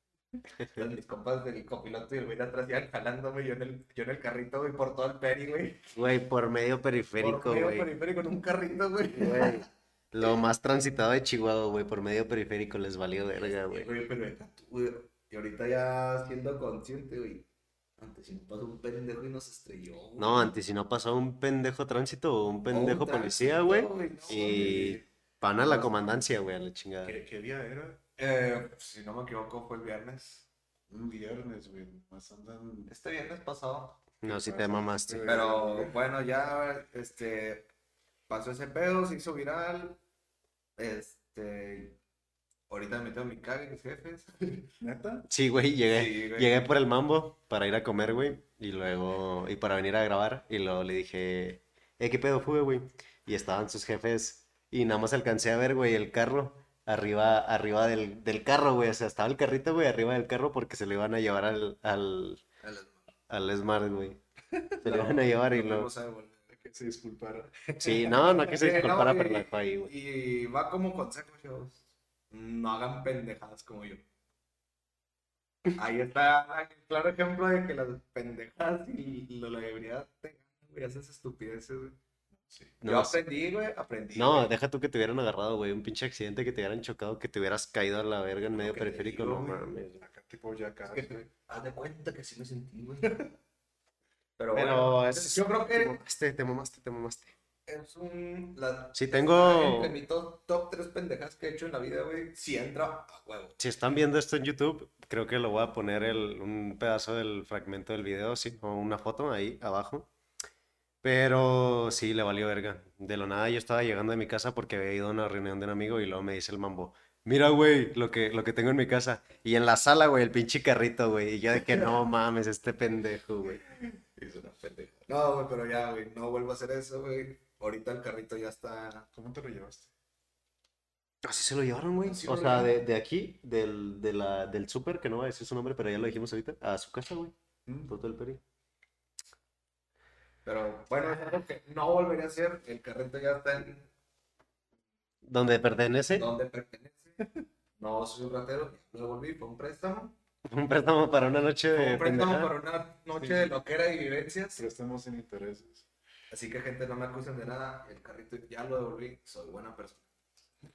Entonces, mis compas del copiloto y el güey de atrás iban jalándome, yo en el, yo en el carrito, güey, por todo el peri, güey. Güey, por medio periférico, Por medio güey. periférico en un carrito, güey. Güey, <laughs> Lo más transitado de Chihuahua, güey. Por medio periférico les valió verga, güey. Güey, pero deja tú, güey. Y ahorita ya siendo consciente, güey. Antes si nos pasó un pendejo y nos estrelló, güey. No, antes si no pasó un pendejo tránsito o un pendejo policía, tránsito, güey. no, Y güey. van a la comandancia, güey, a la chingada. ¿Qué, qué día era? Eh, si no me equivoco, fue el viernes. Un viernes, güey. Más andan. Este viernes pasado. No, si te mamaste. Pero bueno, ya este pasó ese pedo, se hizo viral. Este ahorita me meto en mi cague mis jefes. <laughs> ¿Neta? Sí, güey, llegué. Sí, güey. Llegué por el mambo para ir a comer, güey. Y luego, y para venir a grabar. Y luego le dije, eh, ¿qué pedo fue, güey? Y estaban sus jefes. Y nada más alcancé a ver, güey, el carro. Arriba, arriba del, del carro, güey. O sea, estaba el carrito, güey, arriba del carro porque se lo iban a llevar al, al, al Smart, güey. Se lo iban a llevar y Nos lo... Que se disculpara. Sí, no, no que se <laughs> Eh, no, disculpara, pero y- la dejó ahí, güey. Y va como consejo, chavos. No hagan pendejadas como yo. Ahí está el claro ejemplo de que las pendejadas y la ebriedad te güey. Haces estupideces, güey. Sí. Yo No, aprendí, güey. Aprendí. No, güey. deja tú que te hubieran agarrado, güey. Un pinche accidente que te hubieran chocado, que te hubieras caído a la verga en medio te periférico. digo, No mames. Acá tipo ya acá. Es que te- haz de cuenta que sí me sentí, güey. <laughs> Pero, Pero bueno, es- yo creo Te que mamaste, te mamaste, te mamaste. Es un. La, está tengo- Entre mi top, top 3 pendejas que he hecho en la vida, güey. Si entra a huevo. Si están viendo esto en YouTube, creo que lo voy a poner el, un pedazo del fragmento del video, sí, o una foto ahí abajo. Pero sí, le valió verga. De lo nada yo estaba llegando de mi casa porque había ido a una reunión de un amigo y luego me dice el mambo, mira, güey, lo que, lo que tengo en mi casa. Y en la sala, güey, el pinche carrito, güey. Y yo de que no <laughs> mames, este pendejo, güey. Es una pendeja. No, güey, pero ya, güey. No vuelvo a hacer eso, güey. Ahorita el carrito ya está. ¿Cómo te lo llevaste? Así se lo llevaron, güey. Así O sea, de, aquí, del, de la, del súper, que no voy a decir su nombre, pero ya lo dijimos ahorita, a su casa, güey. Mm. Todo el peri. Pero bueno, es algo que no volvería a hacer. El carrito ya está en Donde pertenece. donde pertenece. No soy un ratero. Lo devolví, fue un préstamo. <laughs> Un préstamo para una noche de Un préstamo pendejada. para una noche Sí. de loquera y vivencias. Prestemos sin intereses. Así que, gente, no me acusen de nada. El carrito ya lo devolví. Soy buena persona.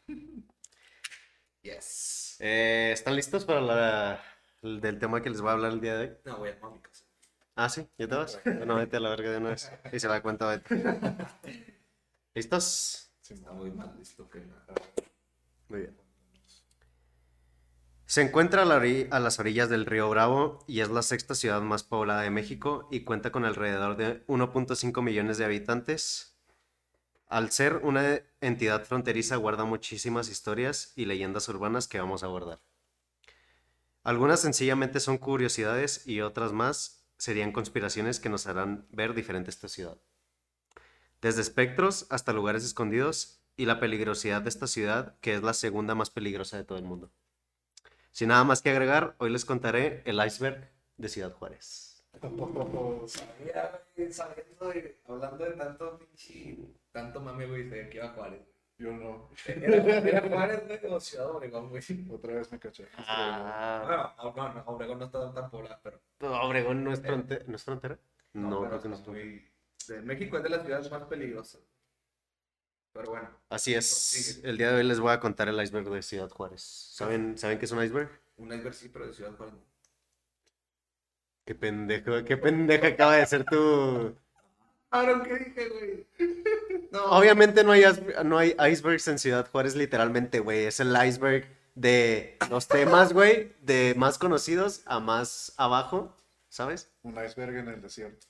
<laughs> Yes. Eh, ¿Están listos para la, el del tema que les voy a hablar el día de hoy? No, voy a mi casa. Ah, sí, ¿ya te vas? <laughs> Bueno, vete a la verga de una vez. Y se da cuenta, vete. <laughs> ¿Listos? Sí, Está muy mal listo que nada. Muy bien. Se encuentra a, las orillas del río Bravo y es la sexta ciudad más poblada de México y cuenta con alrededor de 1.5 millones de habitantes. Al ser una entidad fronteriza guarda muchísimas historias y leyendas urbanas que vamos a abordar. Algunas sencillamente son curiosidades y otras más serían conspiraciones que nos harán ver diferente esta ciudad. Desde espectros hasta lugares escondidos y la peligrosidad de esta ciudad, que es la segunda más peligrosa de todo el mundo. Sin nada más que agregar, hoy les contaré el iceberg de Ciudad Juárez. Sabía, güey, sabiendo y hablando de tanto pinche, tanto mame, güey, sabía que iba a Juárez. Yo no. Era, era Juárez, güey, o Ciudad Obregón, güey. Otra vez me caché. Ah, Bueno, no, no, Obregón no está tan poblada, pero. Obregón no es, fronte- ¿no es frontera. No, pero creo que no es frontera. muy- de México es de las ciudades más peligrosas. Pero bueno, Así es. El día de hoy les voy a contar el iceberg de Ciudad Juárez. ¿Saben, ¿saben qué es un iceberg? un iceberg sí, pero de Ciudad Juárez. no. Qué pendejo, qué pendeja acaba de ser tu... <laughs> Aaron, ¿qué dije, güey? <laughs> No, Obviamente no hay, no hay icebergs en Ciudad Juárez, literalmente, güey. Es el iceberg de los temas, güey, de más conocidos a más abajo, ¿sabes? Un iceberg en el desierto.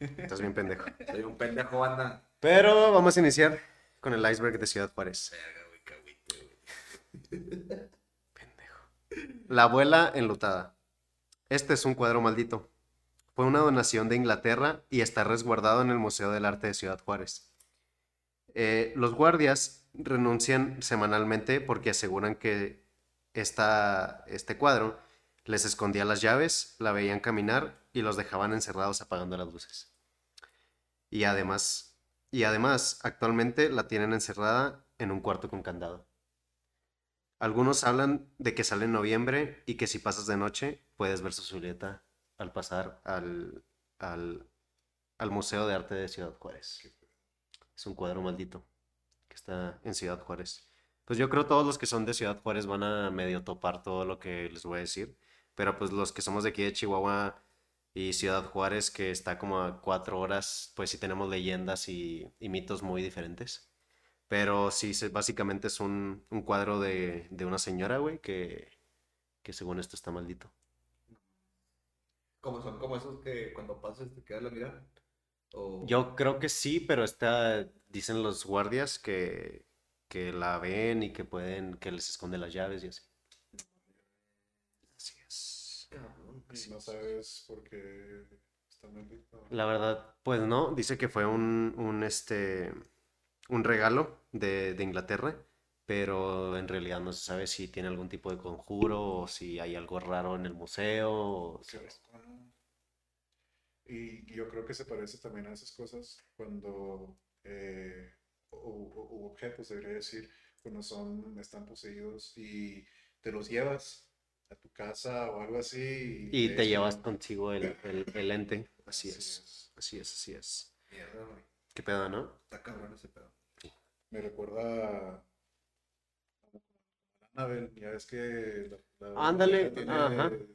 Estás bien pendejo. soy un pendejo, banda. Pero vamos a iniciar con el iceberg de Ciudad Juárez. Güey. <laughs> La abuela enlutada. Este es un cuadro maldito. Fue una donación de Inglaterra y está resguardado en el Museo del Arte de Ciudad Juárez. Eh, los guardias renuncian semanalmente porque aseguran que esta, este cuadro les escondía las llaves, la veían caminar y los dejaban encerrados apagando las luces. Y además, y además actualmente la tienen encerrada en un cuarto con candado. Algunos hablan de que sale en noviembre y que si pasas de noche puedes ver su silueta al pasar al, al, Museo de Arte de Ciudad Juárez. Es un cuadro maldito que está en Ciudad Juárez. Pues yo creo todos los que son de Ciudad Juárez van a medio topar todo lo que les voy a decir. Pero pues los que somos de aquí de Chihuahua y Ciudad Juárez, que está como a cuatro horas, pues sí tenemos leyendas y, y mitos muy diferentes. Pero sí, básicamente es un, un cuadro de, de una señora, güey, que, que según esto está maldito. Como son como esos que cuando pasas te quedas la mirada. O... Yo creo que sí, pero está, dicen los guardias que, que la ven y que pueden, que les esconde las llaves y. Así es. Y no sabes por qué está maldito. La verdad, pues no, dice que fue un, un, este, un regalo de, de Inglaterra, pero en realidad no se sabe si tiene algún tipo de conjuro o si hay algo raro en el museo. Y yo creo que se parece también a esas cosas cuando, eh, o, o- o objetos, debería decir, cuando son, están poseídos y te los llevas a tu casa o algo así. Y de te llevas contigo el, el, el ente. Así Así es. es. Así es, así es. Mierda, güey. ¿Qué pedo, no? Está cabrón ese pedo. Me recuerda a Annabelle, ya es que la, la- Ándale, tiene ajá. el,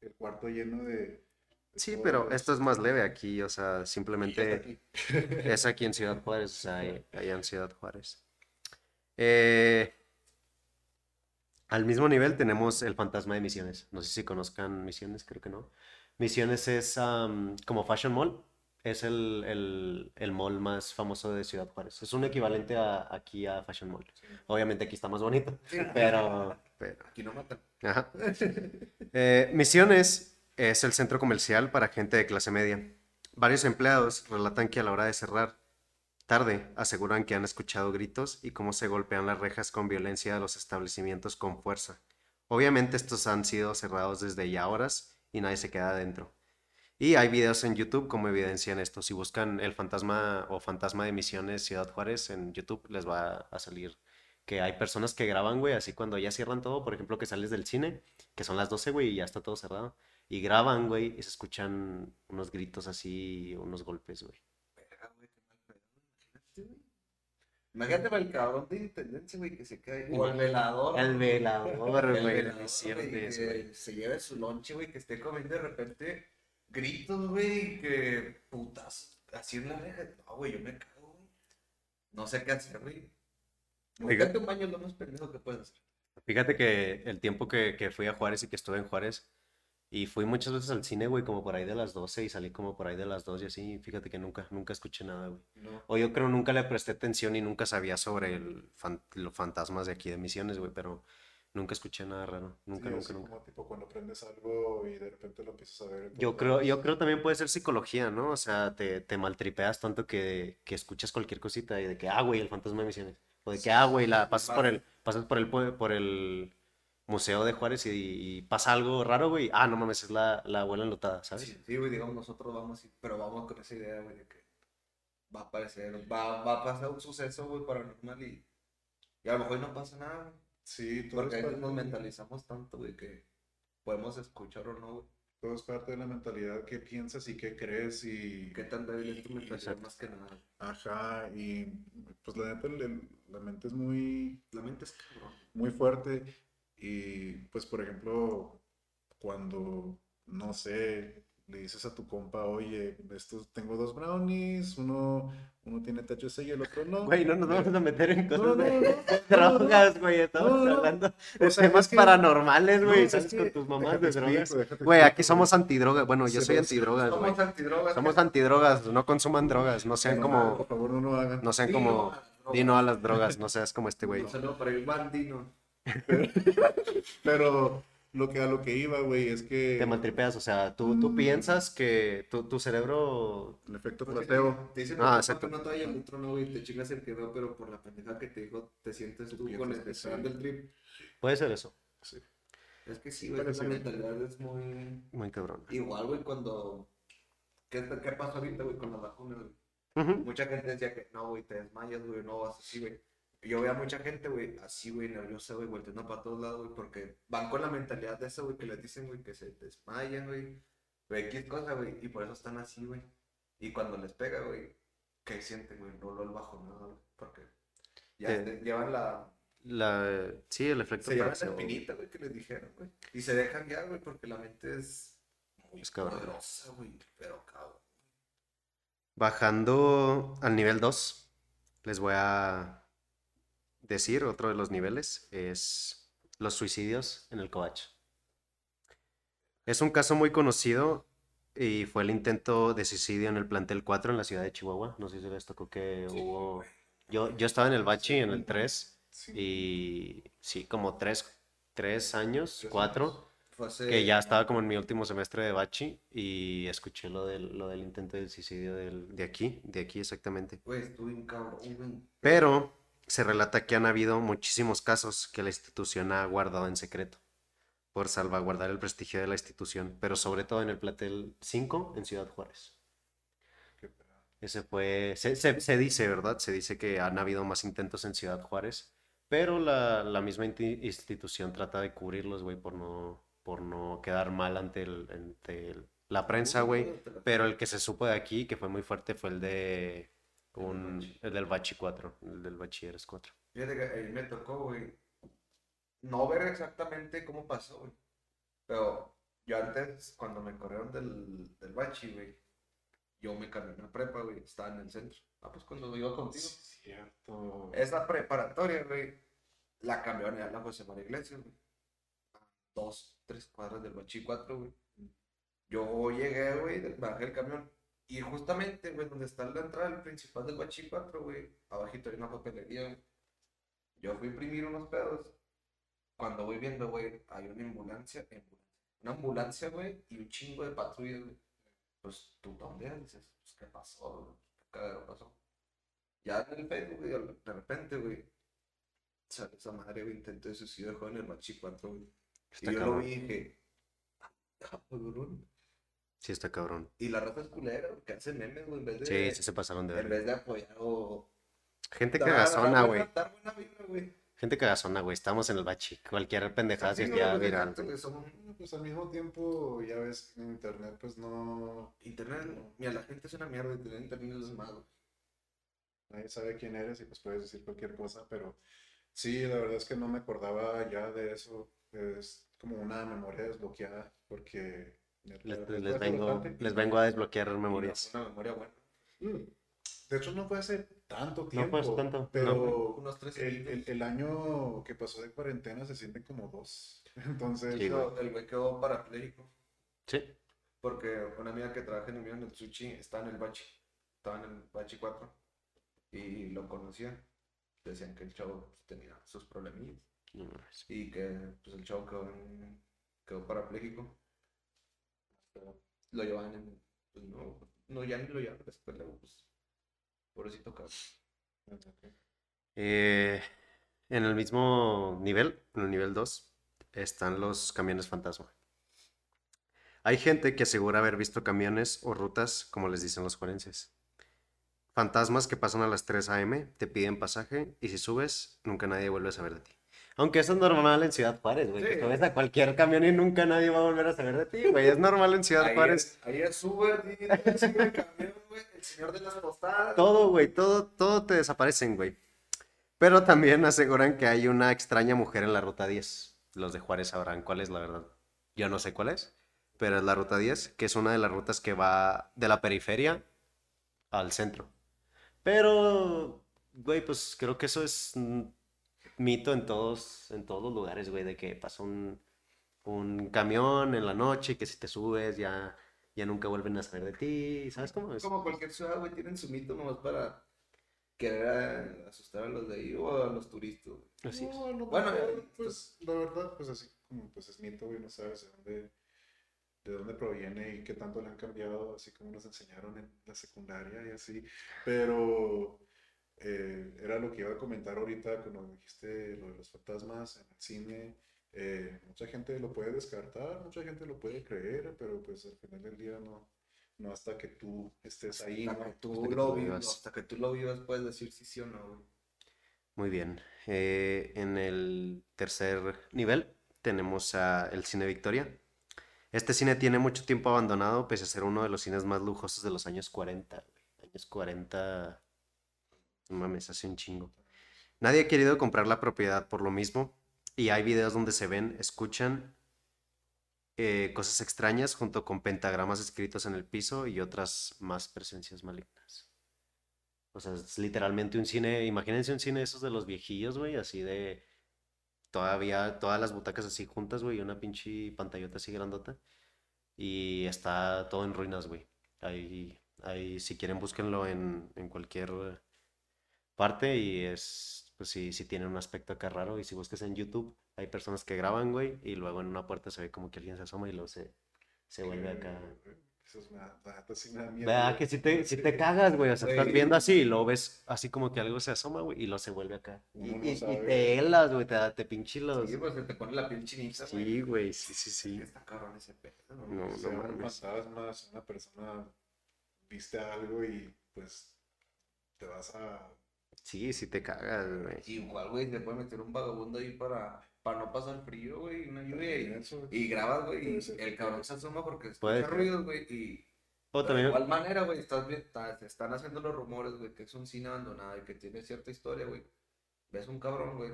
el cuarto lleno de... Sí, pero esto es más leve aquí, o sea, y simplemente aquí. es aquí en Ciudad Juárez, o sea, <laughs> allá en Ciudad Juárez. Eh, al mismo nivel tenemos el fantasma de Misiones. No sé si conozcan Misiones, creo que no. Misiones es am, como Fashion Mall, es el, el, el mall más famoso de Ciudad Juárez. Es un equivalente a, aquí a Fashion Mall. Obviamente aquí está más bonito, <laughs> pero, pero Aquí no matan. Ajá. <laughs> Eh, Misiones es el centro comercial para gente de clase media. Varios empleados relatan que a la hora de cerrar tarde aseguran que han escuchado gritos y cómo se golpean las rejas con violencia de los establecimientos con fuerza. Obviamente estos han sido cerrados desde ya horas y nadie se queda adentro. Y hay videos en YouTube como evidencian esto. Si buscan el fantasma o fantasma de Misiones Ciudad Juárez en YouTube les va a salir que hay personas que graban, güey, así cuando ya cierran todo, por ejemplo, que sales del cine, que son las 12, güey, y ya está todo cerrado. Y graban, güey, y se escuchan unos gritos así, unos golpes, güey. Verga, güey, qué mal pedo, imagínate, güey. Imagínate para el cabrón de intendencia, güey, que se cae. O el velador. El güey. velador, El güey, es güey, cierto que eso, güey. Se lleve su lonche, güey, que esté comiendo de repente gritos, güey, y que putas. Así en la reja. No, güey, yo me cago, güey. No sé qué hacer, güey. Fíjate un baño es lo más pendejo que puedes hacer. Fíjate que el tiempo que, que fui a Juárez y que estuve en Juárez, y fui muchas veces al cine, güey, como por ahí de las 12 y salí como por ahí de las 2 y así, fíjate que nunca, nunca escuché nada, güey. No. O yo creo nunca le presté atención y nunca sabía sobre el fan- los fantasmas de aquí de Misiones, güey, pero nunca escuché nada raro, nunca, Sí, nunca, nunca. como tipo cuando aprendes algo y de repente lo empiezas a ver. Yo creo, yo creo también puede ser psicología, ¿no? O sea, te, te maltripeas tanto que, que escuchas cualquier cosita y de que, ah, güey, el fantasma de Misiones. O de que, ah, güey, la, pasas por el, pasas por el, por el Museo de Juárez y, y pasa algo raro, güey. Ah, no mames, es la, la abuela enlutada, ¿sabes? Sí, sí, güey, digamos, nosotros vamos, y- pero vamos con esa idea, güey, de que va a aparecer, va, va a pasar un suceso, güey, paranormal y, y a lo mejor no pasa nada, güey. Sí, todo Porque nos mentalizamos tanto, güey, que podemos escuchar o no, güey. todo es parte de la mentalidad que piensas y que crees y... ¿Qué tan débil es tu mentalidad Exacto. más que nada? Ajá, y pues la neta, la mente es muy, La mente es cabrón. muy fuerte y pues por ejemplo, cuando, no sé, le dices a tu compa, oye, estos tengo dos brownies, uno, uno tiene THC y el otro no. Güey, no nos vamos a meter en No, cosas no, de <laughs> drogas, güey. Estamos hablando de O sea, temas es que- paranormales, No, güey. es ¿Sabes? que- Con tus mamás de drogas. Güey, aquí somos antidrogas. Bueno, yo soy antidrogas, güey. Somos antidrogas. Somos antidrogas, no consuman drogas, no sean Por como, favor, no lo hagan. no sean como, no, no, di no a las drogas, no seas como este güey. Un saludo para el bandino. <laughs> <laughs> Pero lo que a lo que iba, güey, es que Te maltripeas, o sea, tú, tú Mm. piensas que tu, tu cerebro, el efecto Porque placebo. Te dicen Ah, exacto. que no te vaya el otro, no, güey, te chingas el que veo, pero por la pendeja que te dijo, te sientes tú con el sí. del trip. puede ser eso, Sí. Es que sí, güey, sí. mentalidad es muy... muy cabrón. Igual, güey, cuando... ¿Qué, qué pasó ahorita, güey, con las vacunas, güey? Mucha gente decía que no, güey, te desmayas, güey, no vas así, güey. Yo veo a mucha gente, güey, así, güey, nerviosa, güey, volteando para todos lados, güey, porque van con la mentalidad de eso, güey, que les dicen, güey, que se desmayan, güey, güey, X cosa, güey, y por eso están así, güey. Y cuando les pega, güey, ¿qué sienten, güey? No lo bajo nada, güey, porque ya llevan la... La, sí, el efecto Se llevan la espinita, güey, que les dijeron, güey. Y se dejan ya, güey, porque la mente es muy Es poderosa, güey, pero cabrón. Bajando al nivel 2, les voy a decir otro de los niveles, es los suicidios en el Covach. Es un caso muy conocido y fue el intento de suicidio en el plantel 4 en la ciudad de Chihuahua. No sé si les tocó que hubo... Yo, yo estaba en el Bachi, en el 3, Sí. y sí, como 3, tres años, Tres 4 Fue hace- que ya estaba como en mi último semestre de bachi y escuché lo del, lo del intento del suicidio del- de aquí, de aquí exactamente. Estuve un cabrón. Pero se relata que han habido muchísimos casos que la institución ha guardado en secreto por salvaguardar el prestigio de la institución, pero sobre todo en el plantel 5 en Ciudad Juárez. Ese fue, se, se- se dice, ¿verdad? Se dice que han habido más intentos en Ciudad Juárez, pero la, la misma institución trata de cubrirlos, güey, por no, por no quedar mal ante, el, ante el- la prensa, güey. Pero el que se supo de aquí, que fue muy fuerte, fue el de un, el del Bachi 4, el del Bachilleres 4. Fíjate que ahí me tocó, güey, no ver exactamente cómo pasó, güey. Pero yo antes, cuando me corrieron del, del bachi, güey, yo me cambié una prepa, güey, estaba en el centro. Ah, pues cuando iba contigo. Sí, cierto. Esa preparatoria, güey, la cambiaron a la José María Iglesias, güey. Dos, tres cuadras del bachi 4, güey. Yo llegué, güey, del- bajé el camión. Y justamente, güey, donde está la entrada del principal del bachi 4, güey, abajito hay una papelería, güey. Yo fui a imprimir unos pedos. Cuando voy viendo, güey, hay una ambulancia, una ambulancia, güey, y un chingo de patrullas, güey. Pues, ¿tú dónde eres? Dices, pues, ¿qué pasó, güey? ¿Qué cagadero pasó? Ya en el Facebook, güey, de repente, güey, sale esa madre, güey, intento de suicidio de joven en el Machi 4, güey. Y yo lo cabrón. vi y dije, "Ah, cabrón. Sí, está cabrón. Y la raza es culera, güey, que hacen memes, güey, en vez de, Sí, sí se pasaron de en ver. vez de apoyar o... Gente cagazona, güey. Gente cagazona, güey. Estamos en el bachi. Cualquier pendejada se Sí, hacía güey, viral. exacto, güey, son- Pues al mismo tiempo, ya ves que en internet, pues no. Internet, mira, la gente es una mierda, y tener internet es malo. Nadie sabe quién eres y pues puedes decir cualquier cosa, pero sí, la verdad es que no me acordaba ya de eso. Es como una memoria desbloqueada porque... Les, les vengo, les vengo a desbloquear memorias. Una memoria buena. Mm. De hecho, no fue hace tanto No tiempo. fue hace tanto, Pero Unos tres el, el- el año que pasó de cuarentena se siente como dos. <laughs> Entonces, Sí, güey. Pero el güey quedó parapléjico. Sí. Porque una amiga que trabaja en Unión, el Sushi, está en el Bachi. Estaba en el Bachi 4. Y lo conocían. Decían que el chavo tenía sus problemillas. No. Y que pues, el chavo quedó, en- quedó parapléjico. Pero lo llevaban en. Pues no, no, ya ni lo llevan después, luego, pues. Pobrecito cabrón. Eh, en el mismo nivel, en el nivel 2, están los camiones fantasma. Hay gente que asegura haber visto camiones o rutas, como les dicen los forenses. Fantasmas que pasan a las 3 a.m., te piden pasaje y si subes, nunca nadie vuelve a saber de ti. Aunque eso es normal en Ciudad Juárez, güey. que Sí. subes a cualquier camión y nunca nadie va a volver a saber de ti, güey. Es normal en Ciudad Ahí Juárez. es, ahí es Uber, el camión, güey, el señor de las postadas. Todo, güey, todo, todo te desaparecen, güey. Pero también aseguran que hay una extraña mujer en la ruta 10. Los de Juárez sabrán cuál es, la verdad. Yo no sé cuál es, pero es la ruta 10, que es una de las rutas que va de la periferia al centro. Pero, güey, pues creo que eso es un mito en todos, en todos los lugares, güey, de que pasa un, un camión en la noche y que si te subes ya, ya nunca vuelven a saber de ti. ¿Sabes cómo es? Como cualquier ciudad, güey, tienen su mito nomás para querer asustar a los de ahí o a los turistas. güey. Así es. No, no, Bueno, no, eh, pues la verdad, pues así como pues es mito, güey, no sabes de dónde, de dónde proviene y qué tanto le han cambiado, así como nos enseñaron en la secundaria y así. Pero eh, era lo que iba a comentar ahorita cuando dijiste lo de los fantasmas en el cine. eh, mucha gente lo puede descartar, mucha gente lo puede creer, pero pues al final del día no, no hasta que tú estés ahí, Hasta ¿no? que tú Hasta que lo tú vivas, vivas. hasta que tú lo vivas puedes decir si sí o no. Muy bien. Eh, en el tercer nivel tenemos a el Cine Victoria. Este cine tiene mucho tiempo abandonado, pese a ser uno de los cines más lujosos de los años 40. güey. Años 40. No mames, hace un chingo. Nadie ha querido comprar la propiedad por lo mismo. Y hay videos donde se ven, escuchan eh, cosas extrañas junto con pentagramas escritos en el piso y otras más presencias malignas. O sea, es literalmente un cine, imagínense un cine de esos de los viejillos, güey, así de todavía todas las butacas así juntas, güey, y una pinche pantallota así grandota. Y está todo en ruinas, güey. Ahí, ahí si quieren búsquenlo en, en cualquier parte y es, pues sí, sí tiene un aspecto acá raro. Y si buscas en YouTube, hay personas que graban, güey, y luego en una puerta se ve como que alguien se asoma y luego se, se vuelve acá. Eso es una, la neta sí me da miedo, ¿Verdad que si te, si te <laughs> cagas, güey? O sea, estás viendo así y lo ves así como que algo se asoma, güey, y lo se vuelve acá. Y, no y- te helas, güey, te, da- te pinche los... Sí, pues se te pone la piel chinita, güey. Sí, güey, sí, sí, sí. Está cabrón ese pedo, No, no sea un fantasma, una persona viste algo y pues te vas a... Sí, sí te cagas, güey. Igual, güey, te puede meter un vagabundo ahí para, para no pasar frío, güey, una lluvia y, grabas, güey, y el cabrón se asoma porque escucha ruidos, güey, y O de igual manera, güey, estás te están haciendo los rumores, güey, que es un cine abandonado y que tiene cierta historia, güey. Ves un cabrón, güey,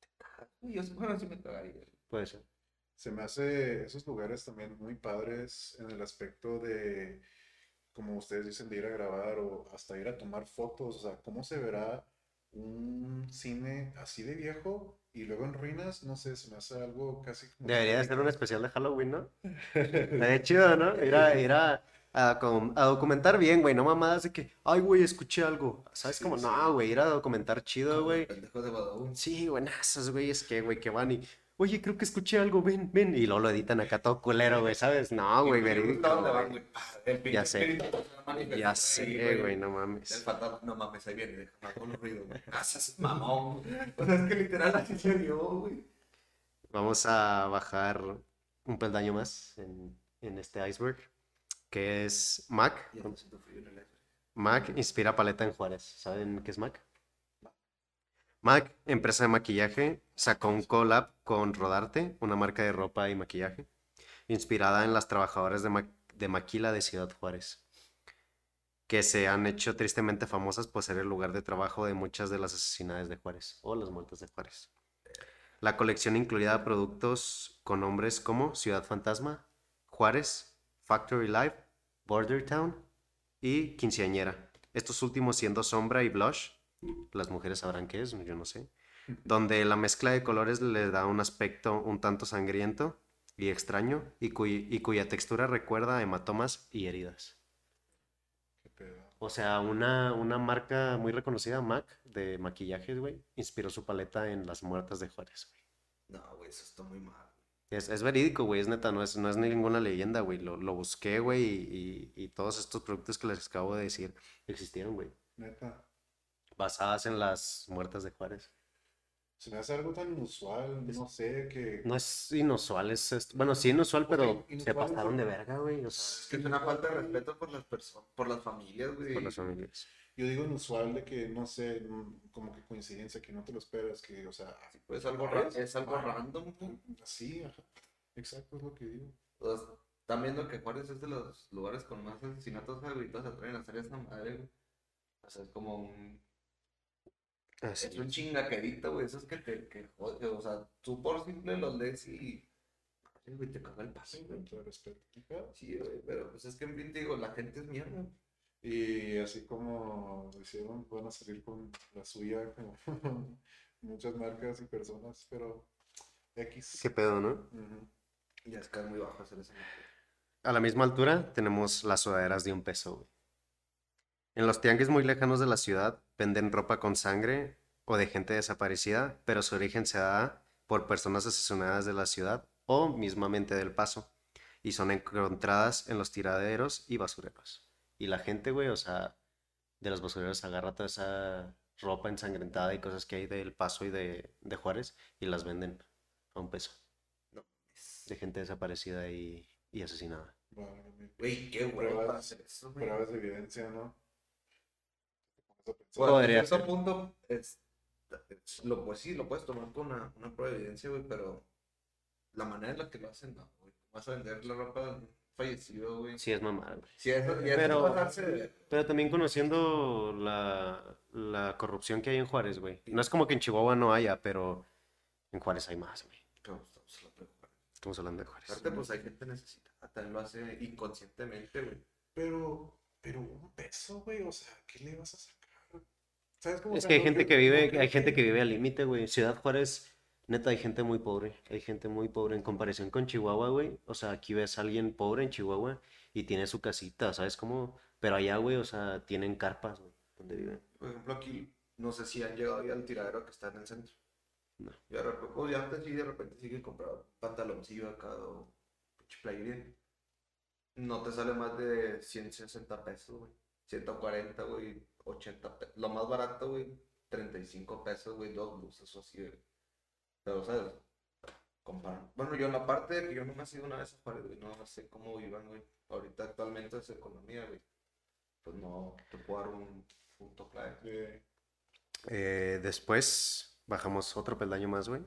te cagas, güey, yo, bueno, sí me cagaría. güey. puede ser. Se me hace esos lugares también muy padres en el aspecto de, como ustedes dicen, de ir a grabar o hasta ir a tomar fotos. O sea, ¿cómo se verá un cine así de viejo y luego en ruinas? No sé, se me hace algo casi como... Debería de ser un especial de Halloween, ¿no? <laughs> Estaría chido, ¿no? Ir a, ir a, a, com- a documentar bien, güey, no mamadas de que, ay, güey, escuché algo. ¿Sabes Sí, cómo? sí. No, güey, ir a documentar chido, güey. Pendejos de Badabun. Sí, buenazos, güey, es que, güey, que van y, oye, creo que escuché algo, ven, ven, y luego lo editan acá todo culero, güey, ¿sabes? No, güey, verídico, Ya sé. Ya sé, güey, no El mames. no mames, ahí viene, déjame hacer un ruido, güey. Haces mamón. O sea, es que literal así se vio, güey. Vamos a bajar un peldaño más en, en este iceberg, que es Mac. Mac inspira paleta en Juárez. ¿Saben qué es Mac? MAC, empresa de maquillaje, sacó un collab con Rodarte, una marca de ropa y maquillaje, inspirada en las trabajadoras de, ma- de maquila de Ciudad Juárez, que se han hecho tristemente famosas por ser el lugar de trabajo de muchas de las asesinadas de Juárez o las muertes de Juárez. La colección incluía productos con nombres como Ciudad Fantasma, Juárez, Factory Life, Border Town y Quinceañera. Estos últimos siendo sombra y blush, las mujeres sabrán qué es, yo no sé, donde la mezcla de colores le da un aspecto un tanto sangriento y extraño y, cuy- y cuya textura recuerda a hematomas y heridas. Qué pedo. O sea, una, una marca muy reconocida, MAC, de maquillajes, güey, inspiró su paleta en las muertas de Juárez, güey. No, güey, eso está muy mal. Es, es verídico, güey, es neta, no es, no es ninguna leyenda, güey. Lo, lo busqué, güey, y, y- y todos estos productos que les acabo de decir existieron, güey. Neta. Basadas en las muertas de Juárez. Se me hace algo tan inusual, no sé, que... No es inusual, es, es- bueno, sí inusual, pero Ok, se inusual, pasaron de sí. verga, güey. O Es que es una falta de respeto por las personas, por las familias, güey. por las familias. Yo digo inusual de que, no sé, como que coincidencia, que no te lo esperas, que, o sea... Pues algo ra- ¿Juárez? es algo Ah, random, güey. Ajá. Exacto, es lo que digo. O sea, están viendo que Juárez es de los lugares con más asesinatos ahorita se atreven a hacer esta madre, güey. O sea, es como un. Así Es un chingaquerito, güey. Eso es que te que jode. O sea, tú por simple los lees y. Güey, te caga el paso, Sí, güey. Sí, pero pues es que en fin te digo, la gente es mierda. Y así como hicieron, van a salir con la suya, como <laughs> muchas marcas y personas, pero X. ¿Qué pedo, no? Ujú. Ya es que es muy bajo hacer eso. A la misma altura tenemos las sudaderas de un peso, güey. En los tianguis muy lejanos de la ciudad venden ropa con sangre o de gente desaparecida, pero su origen se da por personas asesinadas de la ciudad o mismamente del paso y son encontradas en los tiraderos y basureros. Y la gente, güey, o sea, de los basureros agarra toda esa ropa ensangrentada y cosas que hay del paso y de, de Juárez y las venden a un peso No. de gente desaparecida y, y asesinada. Güey, qué. Pruebas de evidencia, ¿no? Te pones a pensar. Bueno, Podría en cierto punto, es, es- lo, pues sí, lo puedes tomar con una, una prueba de evidencia, güey, pero la manera en la que lo hacen, no, güey. Vas a vender la ropa fallecido, güey. Sí, es mamada, güey. Si eso, y eso Pero- es pasarse Pero también conociendo la, la corrupción que hay en Juárez, güey. No es como que en Chihuahua no haya, pero en Juárez hay más, güey. pero estamos hablando de Juárez. Estamos hablando de Juárez. Aparte, pues hay gente necesitada, también lo hace inconscientemente, güey. Pero, pero un peso, güey, o sea, ¿qué le vas a sacar? ¿Sabes cómo? Es que hay gente que vive, hay gente que vive al límite, güey. Ciudad Juárez, neta, hay gente muy pobre. Hay gente muy pobre en comparación con Chihuahua, güey. O sea, aquí ves a alguien pobre en Chihuahua y tiene su casita, ¿sabes cómo? Pero allá, güey, o sea, tienen carpas, güey, donde viven. Por ejemplo, aquí, no sé si han llegado ya al tiradero que está en el centro. No. Y de repente, pues ya antes sí, de repente sí que compraba pantaloncillo acá o playería. No te sale más de 160 pesos, güey. 140, güey. 80 pesos. Lo más barato, güey. 35 pesos, güey. Dos blusas o así, güey. Pero, ¿sabes? Comparan. Bueno, yo en la parte de que yo no he ido una vez a Juárez, güey. No sé cómo vivan, güey. Ahorita actualmente es economía, güey. Pues no te puedo dar un punto clave. Eh, Eh, después bajamos otro peldaño más, güey.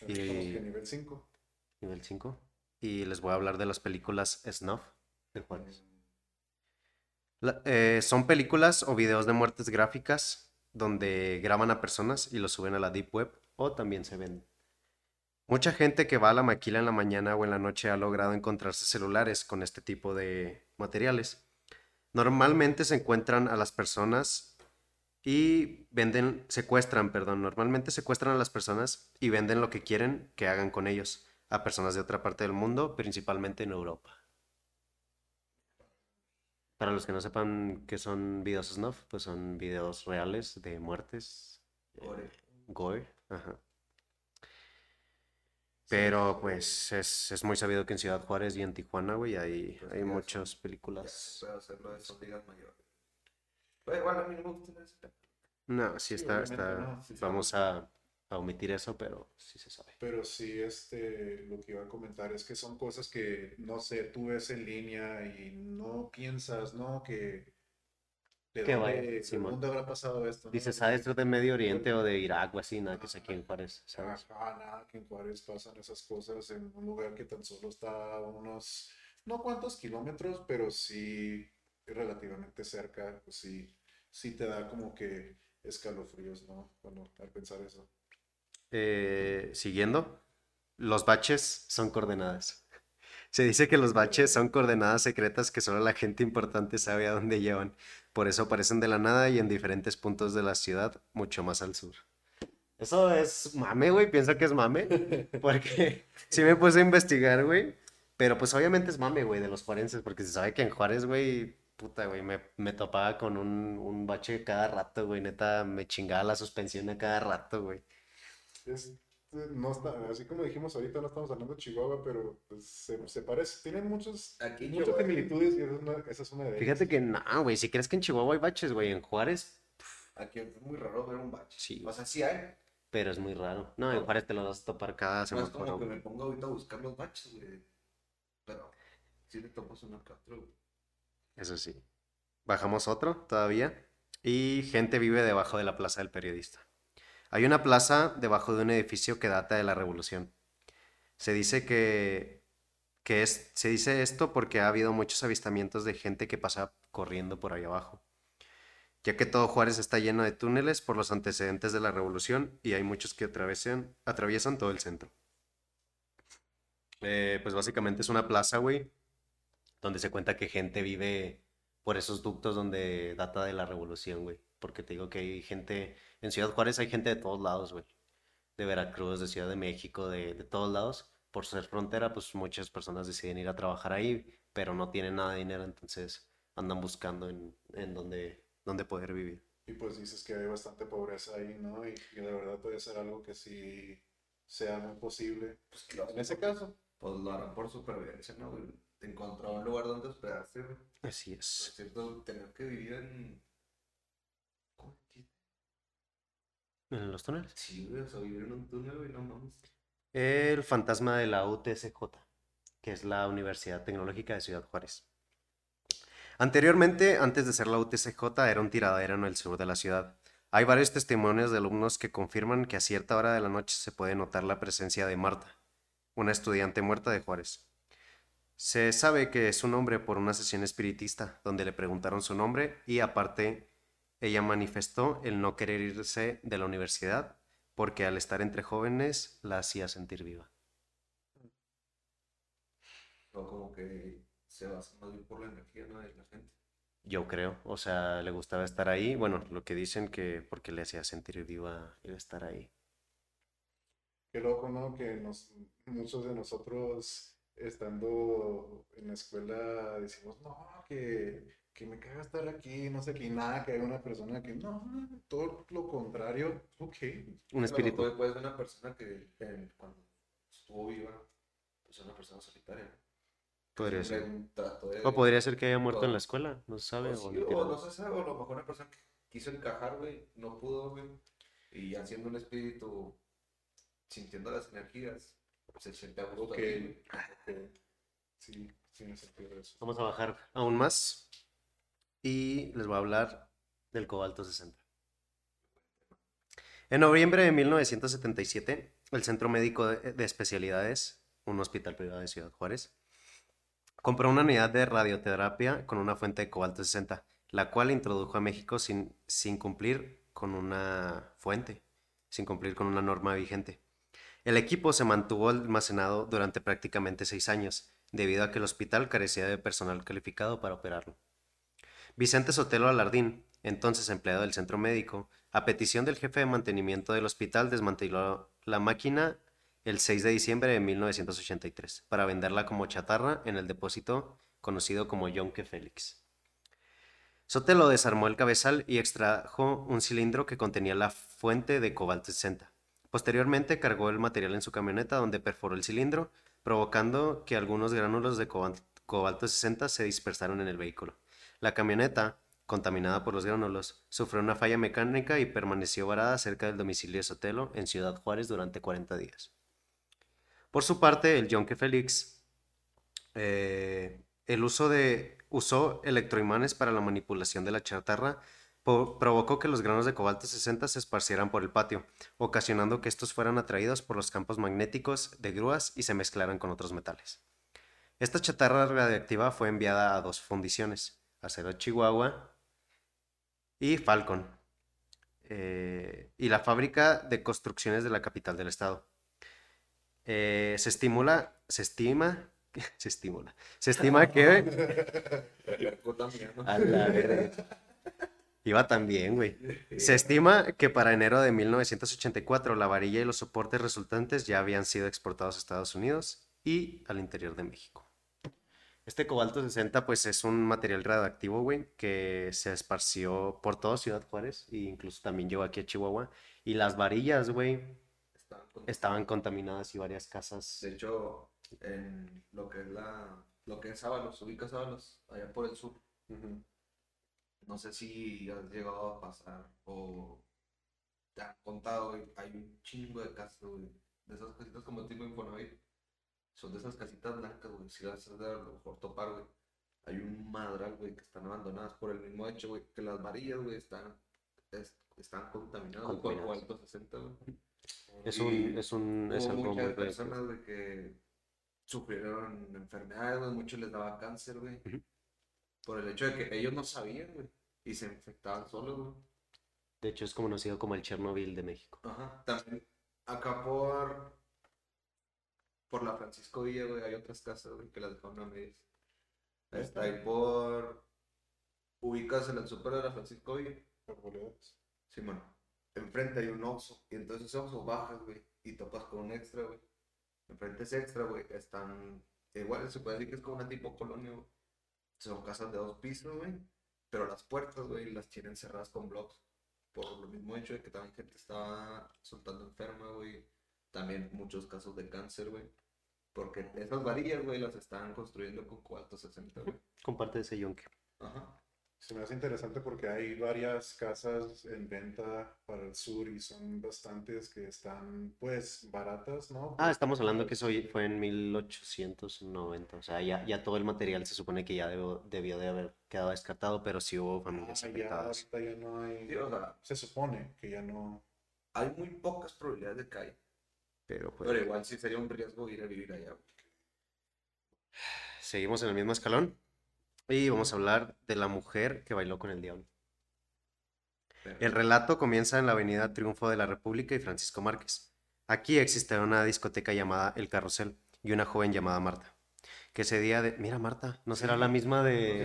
estamos Y- que nivel 5. Nivel 5. Y les voy a hablar de las películas Snuff de Juárez. Eh, son películas o videos de muertes gráficas donde graban a personas y los suben a la Deep Web o también se venden. Mucha gente que va a la maquila en la mañana o en la noche ha logrado encontrarse celulares con este tipo de materiales. Normalmente se encuentran a las personas y venden, secuestran, perdón, normalmente secuestran a las personas y venden lo que quieren que hagan con ellos a personas de otra parte del mundo, principalmente en Europa. Para los que no sepan qué son videos snuff, pues son videos reales de muertes, eh, Ore. gore, ajá. Pero pues es, es muy sabido que en Ciudad Juárez y en Tijuana, güey, hay, Pues hay sí, muchas Ya películas. hacerlo de mayores. Pero igual a mí no me gusta. No, sí Sí, está, está, no, sí vamos a, a omitir eso, pero sí se sabe. Pero sí, este, lo que iba a comentar es que son cosas que, no sé, tú ves en línea y no piensas, ¿no? Que ¿De ¿Qué dónde, vaya? Simón. dónde habrá pasado esto? no? Dices, de ser de Medio Oriente o de Irak o así, nada que es aquí en Juárez, ¿sabes? Ajá, nada, que en Juárez pasan esas cosas en un lugar que tan solo está a unos, no cuántos kilómetros, pero sí relativamente cerca, pues sí, sí te da como que escalofríos, ¿no? Cuando al pensar eso. Eh, siguiendo, los baches son coordenadas. <laughs> Se dice que los baches son coordenadas secretas que solo la gente importante sabe a dónde llevan. Por eso aparecen de la nada y en diferentes puntos de la ciudad, mucho más al sur. Eso es mame, güey. Pienso que es mame. <laughs> Porque <laughs> sí me puse a investigar, güey. Pero pues obviamente es mame, güey, de los juarenses. Porque se sabe que en Juárez, güey, puta, güey, me, me topaba con un, un bache cada rato, güey. Neta, me chingaba la suspensión a cada rato, güey. Es, no está, así como dijimos ahorita, no estamos hablando de Chihuahua, pero pues, se, se parece, tienen muchos, Aquí muchas Chihuahua- similitudes y esa es una, esa es una de ellas. Fíjate que no, güey, si crees que en Chihuahua hay baches, güey, en Juárez, Aquí es muy raro ver un bache. Sí. O sea, sí hay. pero es muy raro. No, en Juárez te lo vas a topar cada No es como que güey. me ponga ahorita a buscar los baches, güey. Pero sí le topas uno que otro, güey. Eso sí. Bajamos otro todavía. Y gente vive debajo de la plaza del periodista. Hay una plaza debajo de un edificio que data de la revolución. Se dice que, que es, se dice esto porque ha habido muchos avistamientos de gente que pasa corriendo por ahí abajo. Ya que todo Juárez está lleno de túneles por los antecedentes de la revolución y hay muchos que atraviesan, todo el centro. Eh, pues básicamente es una plaza, güey, donde se cuenta que gente vive por esos ductos donde data de la revolución, güey. Porque te digo que hay gente, en Ciudad Juárez hay gente de todos lados, güey. De Veracruz, de Ciudad de México, de, de todos lados. Por ser frontera, pues muchas personas deciden ir a trabajar ahí, pero no tienen nada de dinero, entonces andan buscando en, en donde, donde poder vivir. Y pues dices que hay bastante pobreza ahí, ¿no? Y, y de verdad puede ser algo que sí sea muy posible. Pues que lo En ese caso, Pues lo harán por supervivencia, ¿no? Te encontró un lugar donde hospedarse, güey. Así Es es. cierto, tener que vivir en. ¿Cómo dijiste? ¿En los túneles? Sí, güey, o sea, vivir en un túnel, güey, no mames. El fantasma de la UTSJ, que es la Universidad Tecnológica de Ciudad Juárez. Anteriormente, antes de ser la UTCJ, era un tiradero en el sur de la ciudad. Hay varios testimonios de alumnos que confirman que a cierta hora de la noche se puede notar la presencia de Marta, una estudiante muerta de Juárez. Se sabe que es un hombre por una sesión espiritista, donde le preguntaron su nombre y aparte ella manifestó el no querer irse de la universidad porque al estar entre jóvenes la hacía sentir viva. O como que se basa más bien por la energía, ¿no? De la gente. Yo creo, o sea, le gustaba estar ahí. Bueno, lo que dicen que porque le hacía sentir viva el estar ahí. qué loco, ¿no? Que nos, muchos de nosotros estando en la escuela decimos, no, que, que me caga estar aquí, no sé qué, nada, que hay una persona que, no, todo lo contrario, ok. Un espíritu. Puede, puede ser una persona que cuando estuvo viva, pues una persona solitaria. ¿no? Podría ser. de- O podría ser que haya muerto en la escuela, no se sabe. o sí, no se sabe, o a lo mejor una persona que quiso encajar, güey, no pudo, güey. Y haciendo un espíritu, sintiendo las energías, se siente a gusto. Ok, ahí, güey. ok. Sí, tiene sentido eso. Vamos a bajar aún más y les voy a hablar del cobalto 60. En noviembre de 1977, el Centro Médico de, de Especialidades, un hospital privado de Ciudad Juárez, compró una unidad de radioterapia con una fuente de cobalto 60, la cual introdujo a México sin cumplir con una fuente, sin cumplir con una norma vigente. El equipo se mantuvo almacenado durante prácticamente seis años, debido a que el hospital carecía de personal calificado para operarlo. Vicente Sotelo Alardín, entonces empleado del centro médico, a petición del jefe de mantenimiento del hospital, desmanteló la máquina el 6 de diciembre de 1983 para venderla como chatarra en el depósito conocido como Yonke Félix. Sotelo desarmó el cabezal y extrajo un cilindro que contenía la fuente de cobalto 60. Posteriormente cargó el material en su camioneta donde perforó el cilindro, provocando que algunos gránulos de cobal- cobalto 60 se dispersaron en el vehículo. La camioneta, contaminada por los gránulos, sufrió una falla mecánica y permaneció varada cerca del domicilio de Sotelo en Ciudad Juárez durante 40 días. Por su parte, el Yonke Félix, eh, el uso de usó electroimanes para la manipulación de la chatarra, provocó que los granos de cobalto 60 se esparcieran por el patio, ocasionando que estos fueran atraídos por los campos magnéticos de grúas y se mezclaran con otros metales. Esta chatarra radiactiva fue enviada a dos fundiciones, Acero Chihuahua y Falcon, eh, y la fábrica de construcciones de la capital del estado. Eh, se estimula, se estima, <laughs> se estimula, se estima que también, <laughs> a la verga. Iba tan bien, güey. Se estima que para enero de 1984 la varilla y los soportes resultantes ya habían sido exportados a Estados Unidos y al interior de México. Este cobalto 60 pues es un material radioactivo, güey, que se esparció por toda Ciudad Juárez e incluso también llegó aquí a Chihuahua. Y las varillas, güey, Estaban con- estaban contaminadas y varias casas. De hecho, en lo que es la. Lo que es Sábalos, ubica Sábalos, allá por el sur. No sé si has llegado a pasar o te han contado, güey. Hay un chingo de casas, güey. De esas casitas como tipo Infonavit. Son de esas casitas blancas, güey. Si las has de a lo mejor topar, güey. Hay un madral, güey, que están abandonadas por el mismo hecho, güey. Que las varillas, güey, están, es- están contaminadas güey, Contaminadas. cobalto 60, güey. Es un, es un, es algo muchas personas, güey, que sufrieron enfermedades, güey, muchos les daba cáncer, güey. Ujú. Por el hecho de que ellos no sabían, güey, y se infectaban solos, güey. De hecho, es conocido como el Chernobyl de México. Ajá. También acá por, por la Francisco Villa, güey, hay otras casas, güey, que las dejaron a medias. Está ahí por... Ubicas en el súper de la Francisco Villa. Sí, mano. Enfrente hay un Oxxo. Y entonces ese Oxxo bajas, güey. Y topas con un extra, güey. Enfrente ese extra, güey. Están. Igual se puede decir que es como una tipo colonia, güey. Son casas de dos pisos, güey. Pero las puertas, güey, las tienen cerradas con blocks. Por lo mismo hecho de que también gente estaba soltando enferma, güey. También muchos casos de cáncer, güey. Porque esas varillas, güey, las estaban construyendo con cobalto 60, güey. Comparte ese yunque. Ajá. Se me hace interesante porque hay varias casas en venta para el sur y son bastantes que están pues baratas, ¿no? Ah, estamos hablando que eso fue en 1890. O sea, ya, ya todo el material se supone que ya debió, debió de haber quedado descartado, pero sí hubo familias Ah, ya afectadas. ahorita ya no hay. Sí, o sea, Se supone que ya no. hay muy pocas probabilidades de que haya. Pero pues, Pero igual sí sería un riesgo ir a vivir allá. seguimos en el mismo escalón. Y vamos a hablar de la mujer que bailó con el diablo. Pero- El relato comienza en la avenida Triunfo de la República y Francisco Márquez. Aquí existía una discoteca llamada El Carrusel y una joven llamada Marta. Que ese día de... Mira, Marta, ¿no será la misma de...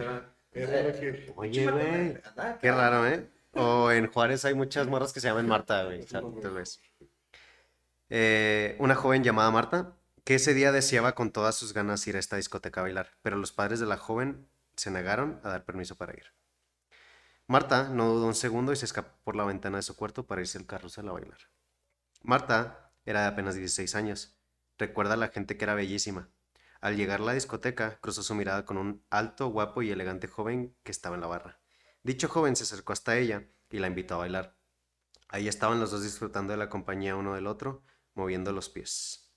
Oye, güey. Qué raro, ¿eh? O en Juárez hay muchas morras que se llaman Marta, güey. tal vez. Eh, una joven llamada Marta, que ese día deseaba con todas sus ganas ir a esta discoteca a bailar, pero los padres de la joven se negaron a dar permiso para ir. Marta no dudó un segundo y se escapó por la ventana de su cuarto para irse al carrusel a bailar. Marta era de apenas 16 años. Recuerda a la gente que era bellísima. Al llegar a la discoteca, cruzó su mirada con un alto, guapo y elegante joven que estaba en la barra. Dicho joven se acercó hasta ella y la invitó a bailar. Ahí estaban los dos disfrutando de la compañía uno del otro, moviendo los pies.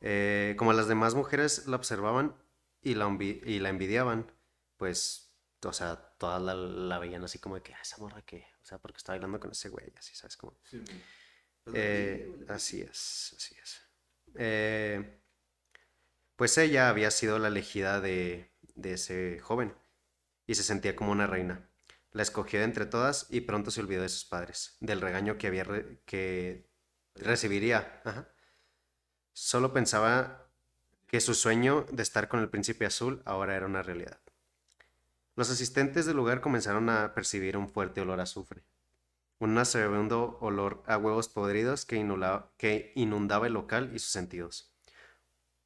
Eh, como las demás mujeres la observaban y la, y la envidiaban, pues, o sea, todas la, la veían así como de que, "Ah, esa morra que, o sea, porque está bailando con ese güey, así, ¿sabes? Como, Sí. Pues, eh, güey. así es, así es. Eh, pues ella había sido la elegida de, de ese joven y se sentía como una reina. La escogió de entre todas y pronto se olvidó de sus padres, del regaño que había re- que recibiría. Ajá. Solo pensaba que su sueño de estar con el príncipe azul ahora era una realidad. Los asistentes del lugar comenzaron a percibir un fuerte olor a azufre un nauseabundo olor a huevos podridos que inundaba, el local y sus sentidos.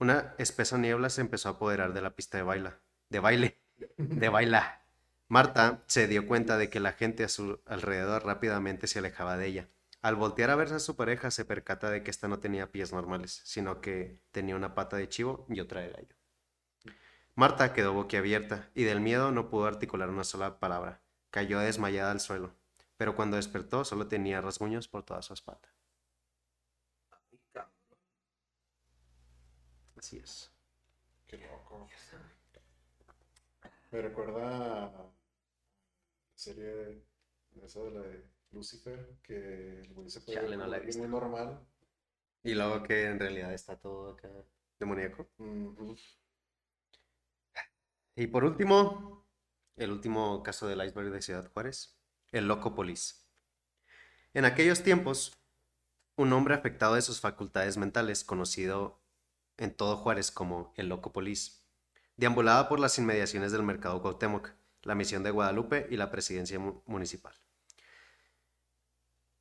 Una espesa niebla se empezó a apoderar de la pista de baila, de baile, de baila. Marta se dio cuenta de que la gente a su alrededor rápidamente se alejaba de ella. Al voltear a ver a su pareja se percata de que ésta no tenía pies normales, sino que tenía una pata de chivo y otra de gallo. Marta quedó boquiabierta y del miedo no pudo articular una sola palabra. Cayó desmayada al suelo pero cuando despertó solo tenía rasguños por toda su espalda. Así es. Qué loco. Me recuerda a la serie esa de la de Lucifer, que el güey se puede Chale, ver no como la he alguien visto. muy normal. Y luego que en realidad está todo acá demoníaco. Y por último, el último caso del iceberg de Ciudad Juárez, el Loco Polis. En aquellos tiempos, un hombre afectado de sus facultades mentales, conocido en todo Juárez como el Loco Polis, deambulaba por las inmediaciones del mercado Cuauhtémoc, la misión de Guadalupe y la presidencia mu- municipal,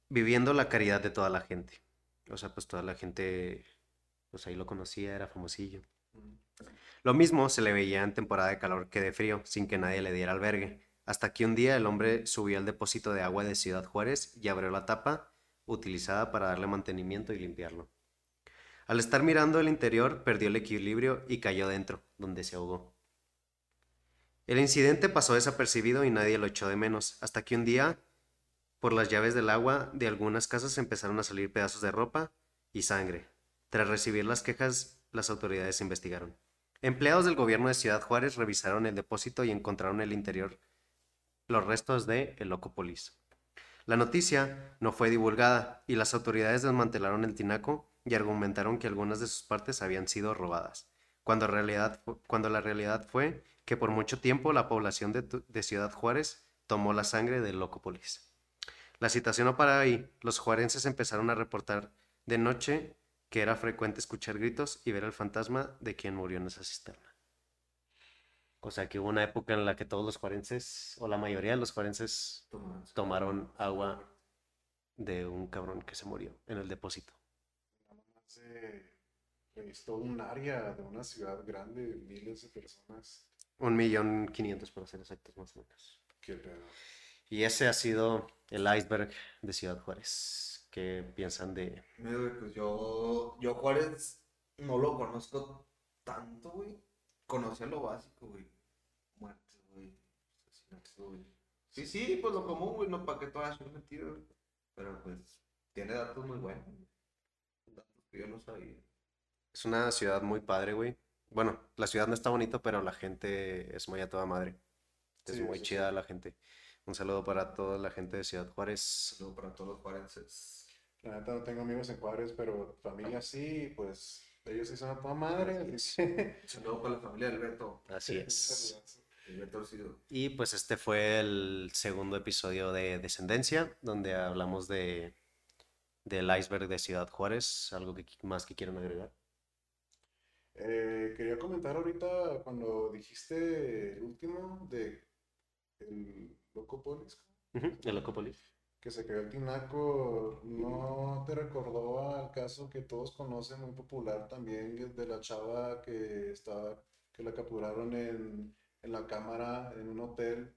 viviendo la caridad de toda la gente. O sea, pues toda la gente, pues ahí lo conocía, era famosillo. Lo mismo se le veía en temporada de calor que de frío, sin que nadie le diera albergue, hasta que un día el hombre subió al depósito de agua de Ciudad Juárez y abrió la tapa utilizada para darle mantenimiento y limpiarlo. Al estar mirando el interior, perdió el equilibrio y cayó dentro, donde se ahogó. El incidente pasó desapercibido y nadie lo echó de menos, hasta que un día, por las llaves del agua de algunas casas empezaron a salir pedazos de ropa y sangre. Tras recibir las quejas, las autoridades investigaron. Empleados del gobierno de Ciudad Juárez revisaron el depósito y encontraron en el interior los restos de El Loco Polis. La noticia no fue divulgada y las autoridades desmantelaron el tinaco y argumentaron que algunas de sus partes habían sido robadas, cuando, la realidad fue que por mucho tiempo la población de, de Ciudad Juárez tomó la sangre del Loco Polis. La situación no para ahí, los juarenses empezaron a reportar de noche que era frecuente escuchar gritos y ver al fantasma de quien murió en esa cisterna. O sea que hubo una época en la que todos los juarenses, o la mayoría de los juarenses, Toma. tomaron agua de un cabrón que se murió en el depósito. Es todo un área de una ciudad grande, miles de personas. Un millón quinientos para ser exactos más o menos. Qué pedo. Y ese ha sido el iceberg de Ciudad Juárez. ¿Qué piensan de...? Pues yo, yo Juárez no lo conozco tanto, güey. Conocía lo básico, güey. Muertes, güey. Asesinatos, güey. Sí, sí, pues lo común, güey. No para que todas son mentiras, güey. Pero pues tiene datos muy buenos. Datos que yo no sabía. Es una ciudad muy padre, güey. Bueno, la ciudad no está bonita, pero la gente es muy a toda madre. Es Sí, muy sí. chida la gente. Un saludo para toda la gente de Ciudad Juárez. Saludo para todos los juarenses. La neta no tengo amigos en Juárez, pero familia sí, pues ellos sí son a toda madre. que- <laughs> Saludo para la familia de Alberto. Así Un es. Alberto Orsido. Y pues este fue el segundo episodio de Descendencia, donde hablamos de del iceberg de Ciudad Juárez. ¿Algo que, más que quieran agregar? Eh, quería comentar ahorita cuando dijiste el último de el Loco Polis, Ujú, El Locópolis. que se creó el Tinaco, ¿no te recordó al caso que todos conocen, muy popular también, de la chava que estaba, que la capturaron en, en la cámara en un hotel,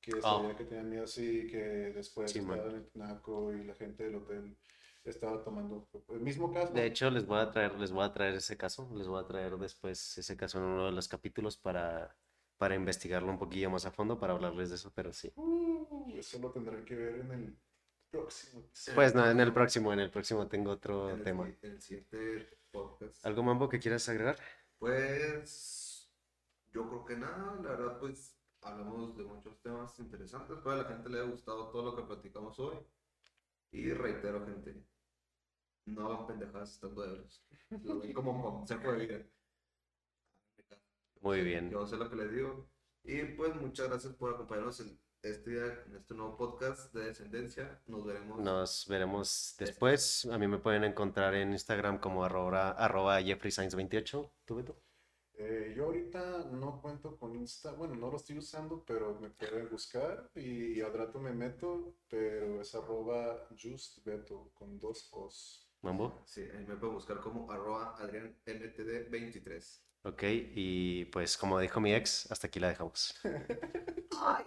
que Ah. veía que tenía miedo así, que después Sí, man. estaba en el Tinaco y la gente del hotel estaba tomando el mismo caso? De hecho, les voy a traer, les voy a traer ese caso. Les voy a traer después ese caso en uno de los capítulos para, para investigarlo un poquillo más a fondo, para hablarles de eso, pero sí. Uh, eso lo tendrán que ver en el próximo. Pues no, en el próximo, en el próximo tengo otro En el, tema. en el siguiente podcast. ¿Algo, Mambo, que quieras agregar? Pues yo creo que nada, la verdad pues hablamos de muchos temas interesantes, espero a la gente le haya gustado todo lo que platicamos hoy. Y reitero, gente, no hagan pendejadas estando ebrios. Lo doy como consejo de vida. Muy bien. Yo sé lo que les digo. Y pues muchas gracias por acompañarnos en este día, en este nuevo podcast de Descendencia. Nos veremos. Nos veremos después. A mí me pueden encontrar en Instagram como arroba, arroba jeffreysainz28. ¿Tú, Beto? Eh, yo ahorita no cuento con Insta, bueno, no lo estoy usando, pero me pueden buscar y al rato me meto, pero es arroba justbeto con dos os. ¿Mambo? Sí, ahí me pueden buscar como arroba adrianntd23. Ok, y pues como dijo mi ex, hasta aquí la dejamos. <laughs>